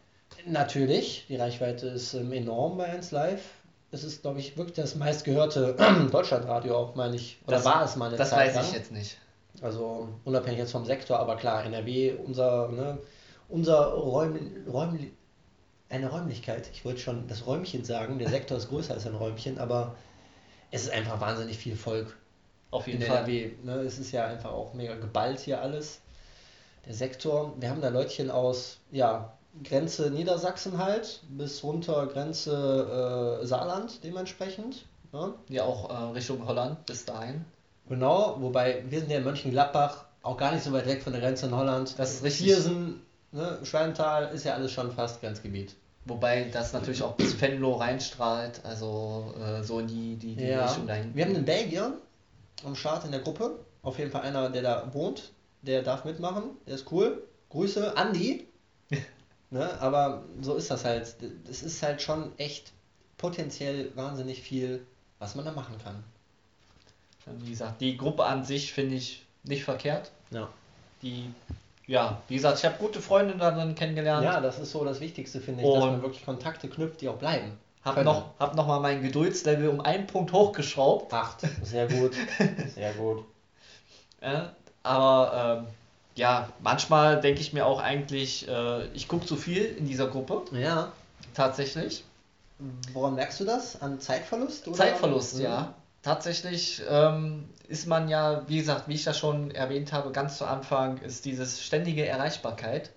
Natürlich, die Reichweite ist ähm, enorm bei 1 Live. Es ist, glaube ich, wirklich das meistgehörte <clears throat> Deutschlandradio auch, meine ich. Oder Das- war es mal eine Das Zeit weiß lang. ich jetzt nicht. Also unabhängig jetzt vom Sektor, aber klar, NRW, unser, ne, unser Räum, Räum, eine Räumlichkeit. Ich wollte schon das Räumchen sagen, der Sektor ist größer als ein Räumchen, aber es ist einfach wahnsinnig viel Volk Auf jeden Fall. NRW. Ne? Es ist ja einfach auch mega geballt hier alles. Der Sektor, wir haben da Leutchen aus, ja, Grenze Niedersachsen halt, bis runter Grenze äh, Saarland dementsprechend. Ja. Ja, auch äh, Richtung Holland bis dahin. Genau, wobei wir sind ja in Mönchengladbach auch gar nicht so weit weg von der Grenze in Holland. Das ist richtig. Viersen, ne, Schwalmtal ist ja alles schon fast Grenzgebiet. Wobei das natürlich auch bis Venlo reinstrahlt, also äh, so in die, die, die Ja. Richtung dahin. Wir haben einen Belgier am Start in der Gruppe. Auf jeden Fall einer, der da wohnt. Der darf mitmachen. Der ist cool. Grüße, Andi. <laughs> ne, aber so ist das halt. Es ist halt schon echt potenziell wahnsinnig viel, was man da machen kann. Wie gesagt, die Gruppe an sich finde ich nicht verkehrt. Ja. Die, ja, wie gesagt, ich habe gute Freunde darin kennengelernt. Ja, das ist so das Wichtigste, finde ich, dass Und- man wirklich Kontakte knüpft, die auch bleiben. Hab Können. noch, hab noch mal mein Geduldslevel um einen Punkt hochgeschraubt. Acht. Sehr gut. <laughs> Sehr gut. Äh, aber ähm, ja, manchmal denke ich mir auch eigentlich, äh, ich gucke zu viel in dieser Gruppe, Ja. tatsächlich. Woran merkst du das? An Zeitverlust? Oder? Zeitverlust, Mhm. ja. Tatsächlich ähm, ist man ja, wie gesagt, wie ich das schon erwähnt habe, ganz zu Anfang, ist dieses ständige Erreichbarkeit.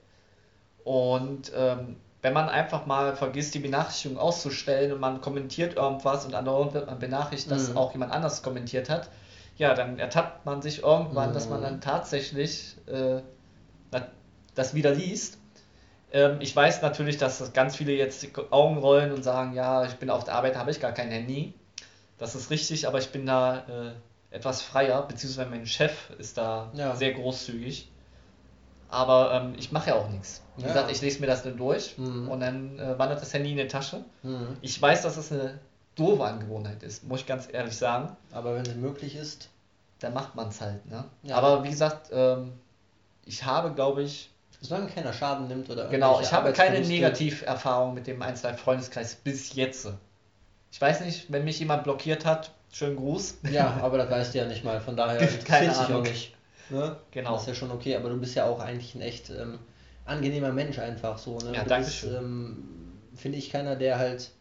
Und ähm, wenn man einfach mal vergisst, die Benachrichtigung auszustellen und man kommentiert irgendwas und andauernd wird man benachrichtigt, dass Mhm. auch jemand anders kommentiert hat, ja, dann ertappt man sich irgendwann, dass man Mhm. dann tatsächlich äh, das wieder liest. Ähm, ich weiß natürlich, dass das ganz viele jetzt die Augen rollen und sagen, ja, ich bin auf der Arbeit, habe ich gar kein Handy. Das ist richtig, aber ich bin da äh, etwas freier, beziehungsweise mein Chef ist da Ja. sehr großzügig. Aber ähm, ich mache ja auch nichts. Wie Ja. gesagt, ich lese mir das dann durch Mhm. und dann äh, wandert das Handy in die Tasche. Mhm. Ich weiß, dass es eine doofe Angewohnheit ist, muss ich ganz ehrlich sagen. Aber wenn es möglich ist, Dann macht man es halt. Ne? Ja. Aber wie gesagt, ähm, ich habe, glaube ich, solange keiner Schaden nimmt oder Genau, ich habe keine Negativerfahrung mit dem 1 Freundeskreis bis jetzt. Ich weiß nicht, wenn mich jemand blockiert hat, schönen Gruß. Ja, <laughs> aber das weißt du ja nicht mal, von daher <laughs> Keine interessiert sich auch Ahnung. nicht. Ne? Genau. Das ist ja schon okay, aber du bist ja auch eigentlich ein echt ähm, angenehmer Mensch einfach so. Ne? Ja, du danke bist, ähm, finde ich, keiner, der halt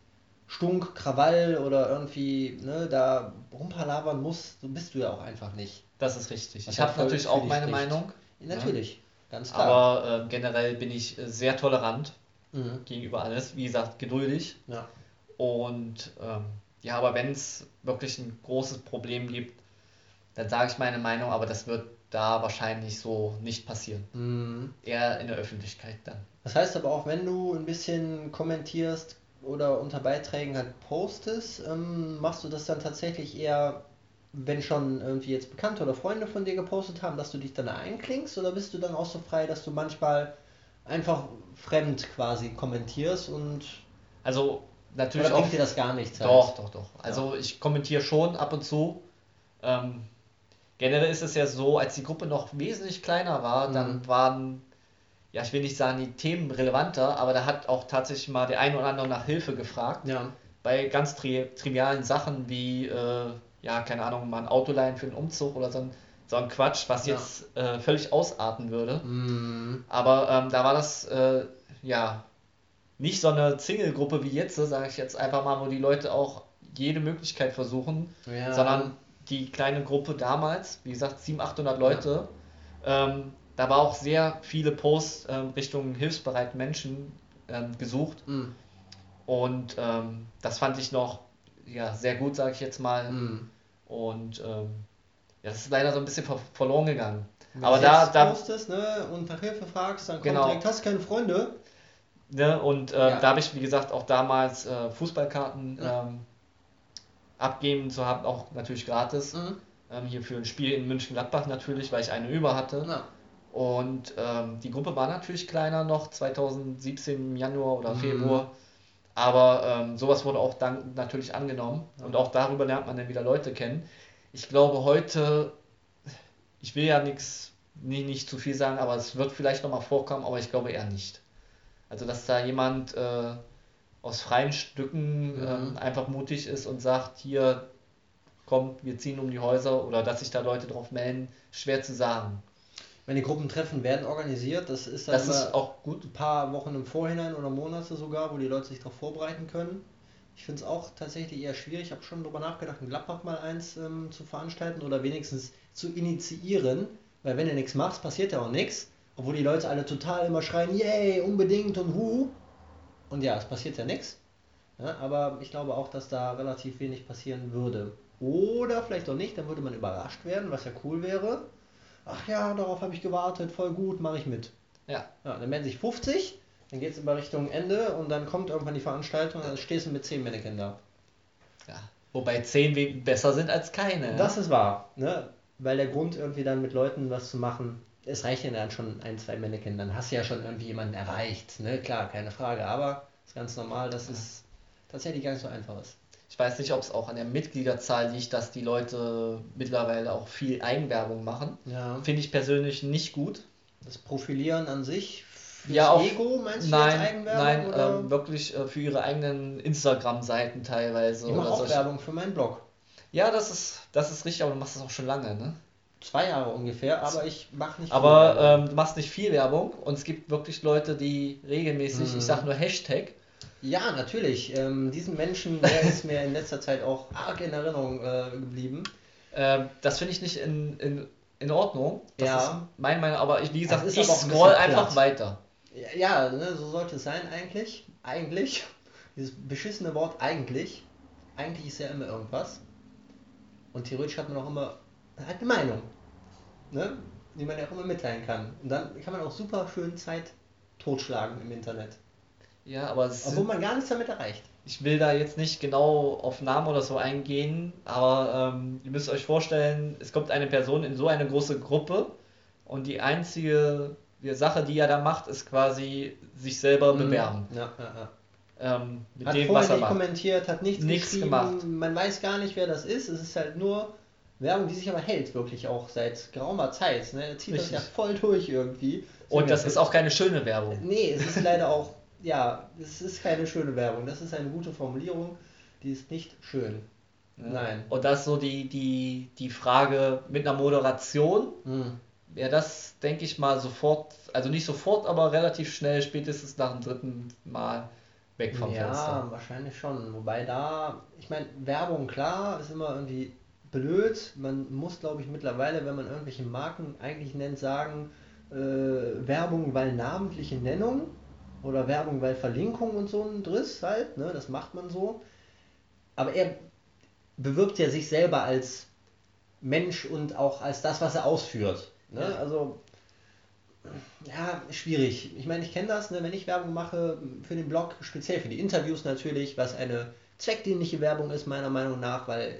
Stunk, Krawall oder irgendwie ne, da rumpalabern muss. So bist du ja auch einfach nicht. Das ist richtig. Was Ich habe natürlich auch meine spricht. Meinung, Natürlich, ganz klar. aber äh, generell bin ich äh, sehr tolerant mhm. gegenüber alles. Wie gesagt, geduldig. Ja. Und ähm, ja, aber wenn es wirklich ein großes Problem gibt, dann sage ich meine Meinung, aber das wird da wahrscheinlich so nicht passieren. Mhm. Eher in der Öffentlichkeit dann. Das heißt aber auch, wenn du ein bisschen kommentierst oder unter Beiträgen halt postest, ähm, machst du das dann tatsächlich eher, wenn schon irgendwie jetzt Bekannte oder Freunde von dir gepostet haben, dass du dich dann da einklingst oder bist du dann auch so frei, dass du manchmal einfach fremd quasi kommentierst und Also natürlich oder bringt dir das gar nichts? halt? Doch, doch, doch. Also ich kommentiere schon ab und zu. Ähm, generell ist es ja so, als die Gruppe noch wesentlich kleiner war, Mhm. dann waren, ja, ich will nicht sagen, die Themen relevanter, aber da hat auch tatsächlich mal der ein oder andere nach Hilfe gefragt. Ja. Bei ganz tri trivialen Sachen wie, äh, ja, keine Ahnung, mal ein Auto leihen für einen Umzug oder so ein, so ein Quatsch, was Ja. jetzt äh, völlig ausarten würde. Mhm. Aber ähm, da war das, äh, ja, nicht so eine Single-Gruppe wie jetzt, sage ich jetzt einfach mal, wo die Leute auch jede Möglichkeit versuchen, Ja. sondern die kleine Gruppe damals, wie gesagt, 700, 800 Leute, ähm, da war auch sehr viele Posts ähm, Richtung hilfsbereiten Menschen ähm, gesucht Mhm. und ähm, das fand ich noch ja, sehr gut, sage ich jetzt mal. Mhm. Und ähm, ja, das ist leider so ein bisschen ver verloren gegangen. Wenn Aber du da, da, postest ne, und nach Hilfe fragst, dann kommt Genau. direkt, hast du keine Freunde? Ne, und äh, Ja. da habe ich, wie gesagt, auch damals äh, Fußballkarten Ja. ähm, abgeben zu haben, auch natürlich gratis. Mhm. Ähm, hier für ein Spiel in München-Gladbach natürlich, weil ich eine über hatte. Ja. Und ähm, die Gruppe war natürlich kleiner noch, 2017 im Januar oder Mhm. Februar. Aber ähm, sowas wurde auch dann natürlich angenommen. Ja. Und auch darüber lernt man dann wieder Leute kennen. Ich glaube heute, ich will ja nichts, nie, nicht zu viel sagen, aber es wird vielleicht nochmal vorkommen, aber ich glaube eher nicht. Also, dass da jemand äh, aus freien Stücken Mhm. ähm, einfach mutig ist und sagt, hier kommt, wir ziehen um die Häuser oder dass sich da Leute drauf melden, schwer zu sagen. Wenn die Gruppentreffen werden organisiert, das ist dann Das ist auch gut. ein paar Wochen im Vorhinein oder Monate sogar, wo die Leute sich darauf vorbereiten können. Ich finde es auch tatsächlich eher schwierig. Ich habe schon darüber nachgedacht, in Gladbach mal eins ähm, zu veranstalten oder wenigstens zu initiieren, weil wenn du nichts machst, passiert ja auch nichts. Obwohl die Leute alle total immer schreien, yay, unbedingt und hu. Und ja, es passiert ja nichts. Ja, aber ich glaube auch, dass da relativ wenig passieren würde. Oder vielleicht auch nicht, dann würde man überrascht werden, was ja cool wäre. Ach ja, darauf habe ich gewartet, voll gut, mache ich mit. Ja. Ja, dann werden sich 50, dann geht es immer Richtung Ende und dann kommt irgendwann die Veranstaltung und dann stehst du mit 10 Männchen da. ja. Wobei 10 we- besser sind als keine. Das ist wahr, ne? Weil der Grund irgendwie dann mit Leuten was zu machen, es reicht ja dann schon ein, zwei Mannequin, dann hast du ja schon irgendwie jemanden erreicht, ne? Klar, keine Frage, aber ist ganz normal, dass es tatsächlich gar nicht so einfach ist. Ich weiß nicht, ob es auch an der Mitgliederzahl liegt, dass die Leute mittlerweile auch viel Eigenwerbung machen. Ja. Finde ich persönlich nicht gut. Das Profilieren an sich fürs Ja, auch- Ego, meinst du Nein, Eigenwerbung? nein, oder? ähm, wirklich äh, für ihre eigenen Instagram-Seiten teilweise. ich mache auch solche- Werbung für meinen Blog. Ja, das ist, das ist richtig, aber du machst das auch schon lange, ne? Zwei Jahre ungefähr, aber ich mache nicht viel Aber Werbung. ähm, du machst nicht viel Werbung und es gibt wirklich Leute, die regelmäßig, Mhm. ich sag nur Hashtag, Ja, natürlich. Ähm, diesen Menschen, der <laughs> ist mir in letzter Zeit auch arg in Erinnerung äh, geblieben. äh, das finde ich nicht in, in, in Ordnung. Das Ja. ist meine Meinung, aber ich, wie gesagt, ist ich ein scroll bisschen einfach weiter. Ja, ja ne, so sollte es sein eigentlich. Eigentlich. <laughs> Dieses beschissene Wort eigentlich. Eigentlich ist ja immer irgendwas. Und theoretisch hat man auch immer halt eine Meinung. Ne? Die man ja auch immer mitteilen kann. Und dann kann man auch super schön Zeit totschlagen im Internet. Ja, aber es Obwohl man gar nichts damit erreicht. ich will da jetzt nicht genau auf Namen oder so eingehen, aber ähm, ihr müsst euch vorstellen, es kommt eine Person in so eine große Gruppe und die einzige die Sache, die er da macht, ist quasi sich selber bewerben. Ja, ja, ja. Ähm, mit Mhm. Hat dem, vorher was er nicht macht. kommentiert, hat nichts, Nichts gemacht. man weiß gar nicht, wer das ist. Es ist halt nur Werbung, die sich aber hält, wirklich auch seit geraumer Zeit. Ne? Er zieht das Richtig. ja voll durch irgendwie. Und das ist auch keine schöne Werbung. Nee, es ist leider auch, ja, es ist keine schöne Werbung. Das ist eine gute Formulierung, die ist nicht schön. Ja. Nein. Und das so die, die, die Frage mit einer Moderation, Hm. wäre das, denke ich mal, sofort, also nicht sofort, aber relativ schnell, spätestens nach dem dritten Mal weg vom Ja, Fenster. wahrscheinlich schon. Wobei da, ich meine, Werbung, klar, ist immer irgendwie blöd. Man muss, glaube ich, mittlerweile, wenn man irgendwelche Marken eigentlich nennt, sagen, äh, Werbung, weil namentliche Nennung oder Werbung, weil Verlinkung und so ein Driss halt, ne, das macht man so. Aber er bewirbt ja sich selber als Mensch und auch als das, was er ausführt. Ne? Ja. Also ja, schwierig. Ich meine, ich kenne das, ne, wenn ich Werbung mache für den Blog, speziell für die Interviews natürlich, was eine zweckdienliche Werbung ist, meiner Meinung nach, weil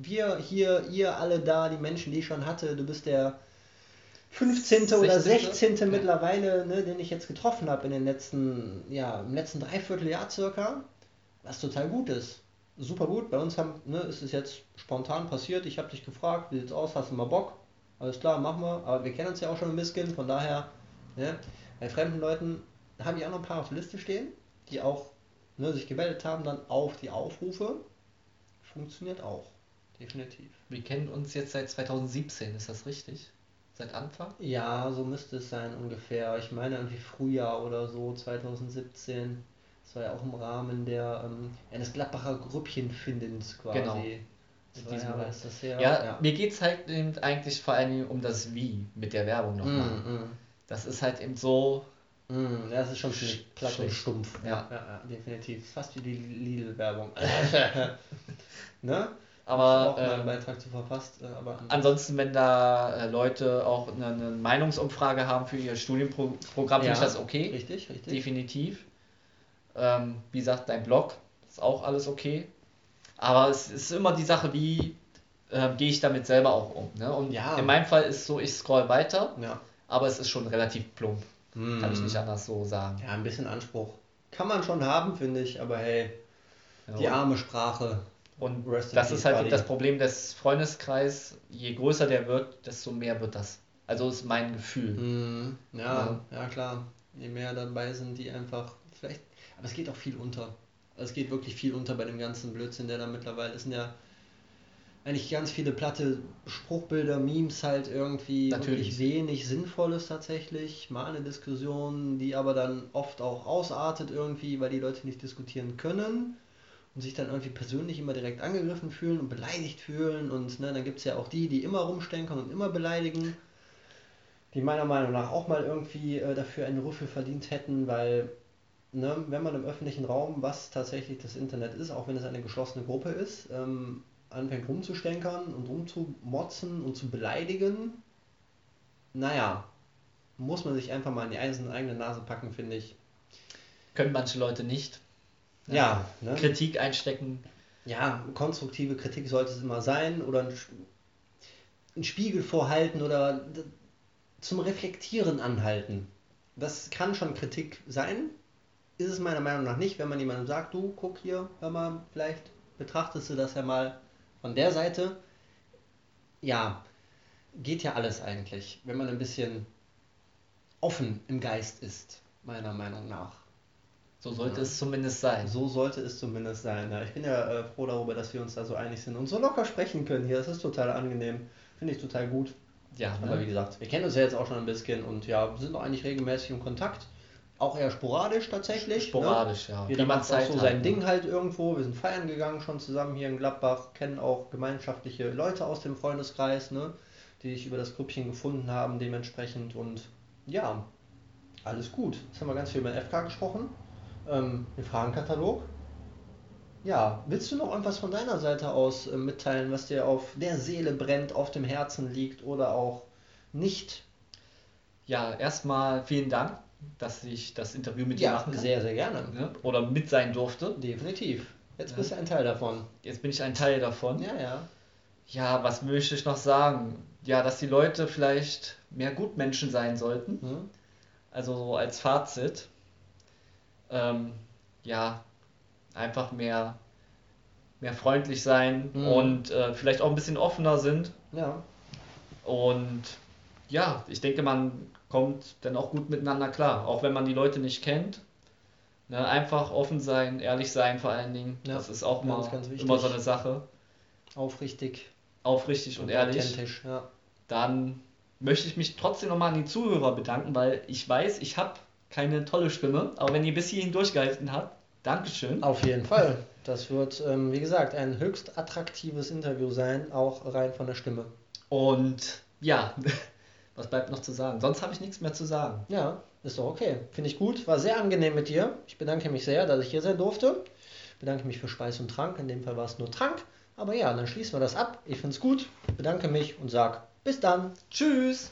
wir hier, ihr alle da, die Menschen, die ich schon hatte, du bist der 15. oder 16. 16. Ja. mittlerweile, ne, den ich jetzt getroffen habe in den letzten, ja, im letzten Dreivierteljahr circa, was total gut ist. Super gut, bei uns haben, ne, ist es jetzt spontan passiert, ich habe dich gefragt, wie sieht's aus, hast du mal Bock? Alles klar, machen wir, aber wir kennen uns ja auch schon ein bisschen, von daher, ne, bei fremden Leuten habe ich auch noch ein paar auf der Liste stehen, die auch ne, sich gemeldet haben, dann auf die Aufrufe. Funktioniert auch, definitiv. Wir kennen uns jetzt seit 2017, ist das richtig? Seit Anfang? Ja, so müsste es sein ungefähr. Ich meine irgendwie Frühjahr oder so, 2017. Das war ja auch im Rahmen der ähm, eines Gladbacher Grüppchenfindens quasi. Genau. Zwei Jahre Jahr. ist das her. Ja, mir geht es halt eben eigentlich vor allem um das Wie mit der Werbung nochmal. Mm, mm, Das ist halt eben so, mm. Ja, das ist schon ziemlich platt und stumpf. Ja. ja, ja definitiv. Fast wie die Lidl-Werbung. <laughs> ne? Aber auch ähm, Beitrag zu verfasst, äh, aber ansonsten, wenn da äh, Leute auch eine, eine Meinungsumfrage haben für ihr Studienprogramm, finde ich Ja, das okay. richtig, richtig. Definitiv. Ähm, wie gesagt, dein Blog ist auch alles okay. Aber es ist immer die Sache, wie äh, gehe ich damit selber auch um. Ne? Und Ja. in meinem Fall ist es so, ich scroll weiter, Ja. aber es ist schon relativ plump. Kann ich nicht anders so sagen. Ja, ein bisschen Anspruch. Kann man schon haben, finde ich, aber hey, Ja, die arme Sprache. Und das ist halt das Problem des Freundeskreis. Je größer der wird, desto mehr wird das. Also ist mein Gefühl. Mm, ja, ja, klar. Je mehr dabei sind, die einfach vielleicht. Aber es geht auch viel unter. Also es geht wirklich viel unter bei dem ganzen Blödsinn, der da mittlerweile ist. Sind ja eigentlich ganz viele platte Spruchbilder, Memes halt irgendwie Natürlich. wirklich wenig Sinnvolles tatsächlich. Mal eine Diskussion, die aber dann oft auch ausartet irgendwie, weil die Leute nicht diskutieren können und sich dann irgendwie persönlich immer direkt angegriffen fühlen und beleidigt fühlen. Und ne, dann gibt es ja auch die, die immer rumstenkern und immer beleidigen. die meiner Meinung nach auch mal irgendwie äh, dafür einen Rüffel verdient hätten, weil ne, wenn man im öffentlichen Raum, was tatsächlich das Internet ist, auch wenn es eine geschlossene Gruppe ist, ähm, anfängt rumzustänkern und rumzumotzen und zu beleidigen, naja, muss man sich einfach mal in die eigene Nase packen, finde ich. Können manche Leute nicht. Ja, ne? Kritik einstecken. Ja, konstruktive Kritik sollte es immer sein oder ein, ein Spiegel vorhalten oder zum Reflektieren anhalten. Das kann schon Kritik sein, ist es meiner Meinung nach nicht, wenn man jemandem sagt, du guck hier, hör mal, vielleicht betrachtest du das ja mal von der Seite. Ja, geht ja alles eigentlich, wenn man ein bisschen offen im Geist ist, meiner Meinung nach. So sollte ja. es zumindest sein. So sollte es zumindest sein. Ja, ich bin ja äh, froh darüber, dass wir uns da so einig sind und so locker sprechen können hier. Das ist total angenehm. Finde ich total gut. Ja, aber ne? wie gesagt, wir kennen uns ja jetzt auch schon ein bisschen und ja, sind auch eigentlich regelmäßig im Kontakt. Auch eher sporadisch tatsächlich. Ne? Sporadisch, ne? ja. Jeder macht Zeit auch so sein halt, Ding ne? halt irgendwo. Wir sind feiern gegangen schon zusammen hier in Gladbach, kennen auch gemeinschaftliche Leute aus dem Freundeskreis, ne? die sich über das Grüppchen gefunden haben dementsprechend und ja, alles gut. Jetzt haben wir ganz viel über den FK gesprochen ähm, den Fragenkatalog. Ja, willst du noch irgendwas von deiner Seite aus äh, mitteilen, was dir auf der Seele brennt, auf dem Herzen liegt oder auch nicht? Ja, erstmal vielen Dank, dass ich das Interview mit dir ja, machen kann. sehr, sehr gerne. Ja, oder mit sein durfte. Definitiv. Jetzt bist du ein Teil davon. Jetzt bin ich ein Teil davon. Ja, ja. Ja, was möchte ich noch sagen? Ja, dass die Leute vielleicht mehr Gutmenschen sein sollten. Mhm. Also so als Fazit ähm, ja, einfach mehr, mehr freundlich sein mhm. und äh, vielleicht auch ein bisschen offener sind. Ja. Und ja, ich denke, man kommt dann auch gut miteinander klar, auch wenn man die Leute nicht kennt. Ne, einfach offen sein, ehrlich sein vor allen Dingen. Ja, das ist auch mal, immer so eine Sache. Aufrichtig. Aufrichtig und, und ehrlich. Ja. Dann möchte ich mich trotzdem nochmal an die Zuhörer bedanken, weil ich weiß, ich habe keine tolle Stimme, aber wenn ihr bis hierhin durchgehalten habt, Dankeschön. Auf jeden Fall. Das wird, ähm, wie gesagt, ein höchst attraktives Interview sein, auch rein von der Stimme. Und ja, <laughs> was bleibt noch zu sagen? Sonst habe ich nichts mehr zu sagen. Ja, ist doch okay. Finde ich gut. War sehr angenehm mit dir. Ich bedanke mich sehr, dass ich hier sein durfte. Ich bedanke mich für Speis und Trank. In dem Fall war es nur Trank. Aber ja, dann schließen wir das ab. Ich finde es gut. Bedanke mich und sage bis dann. Tschüss.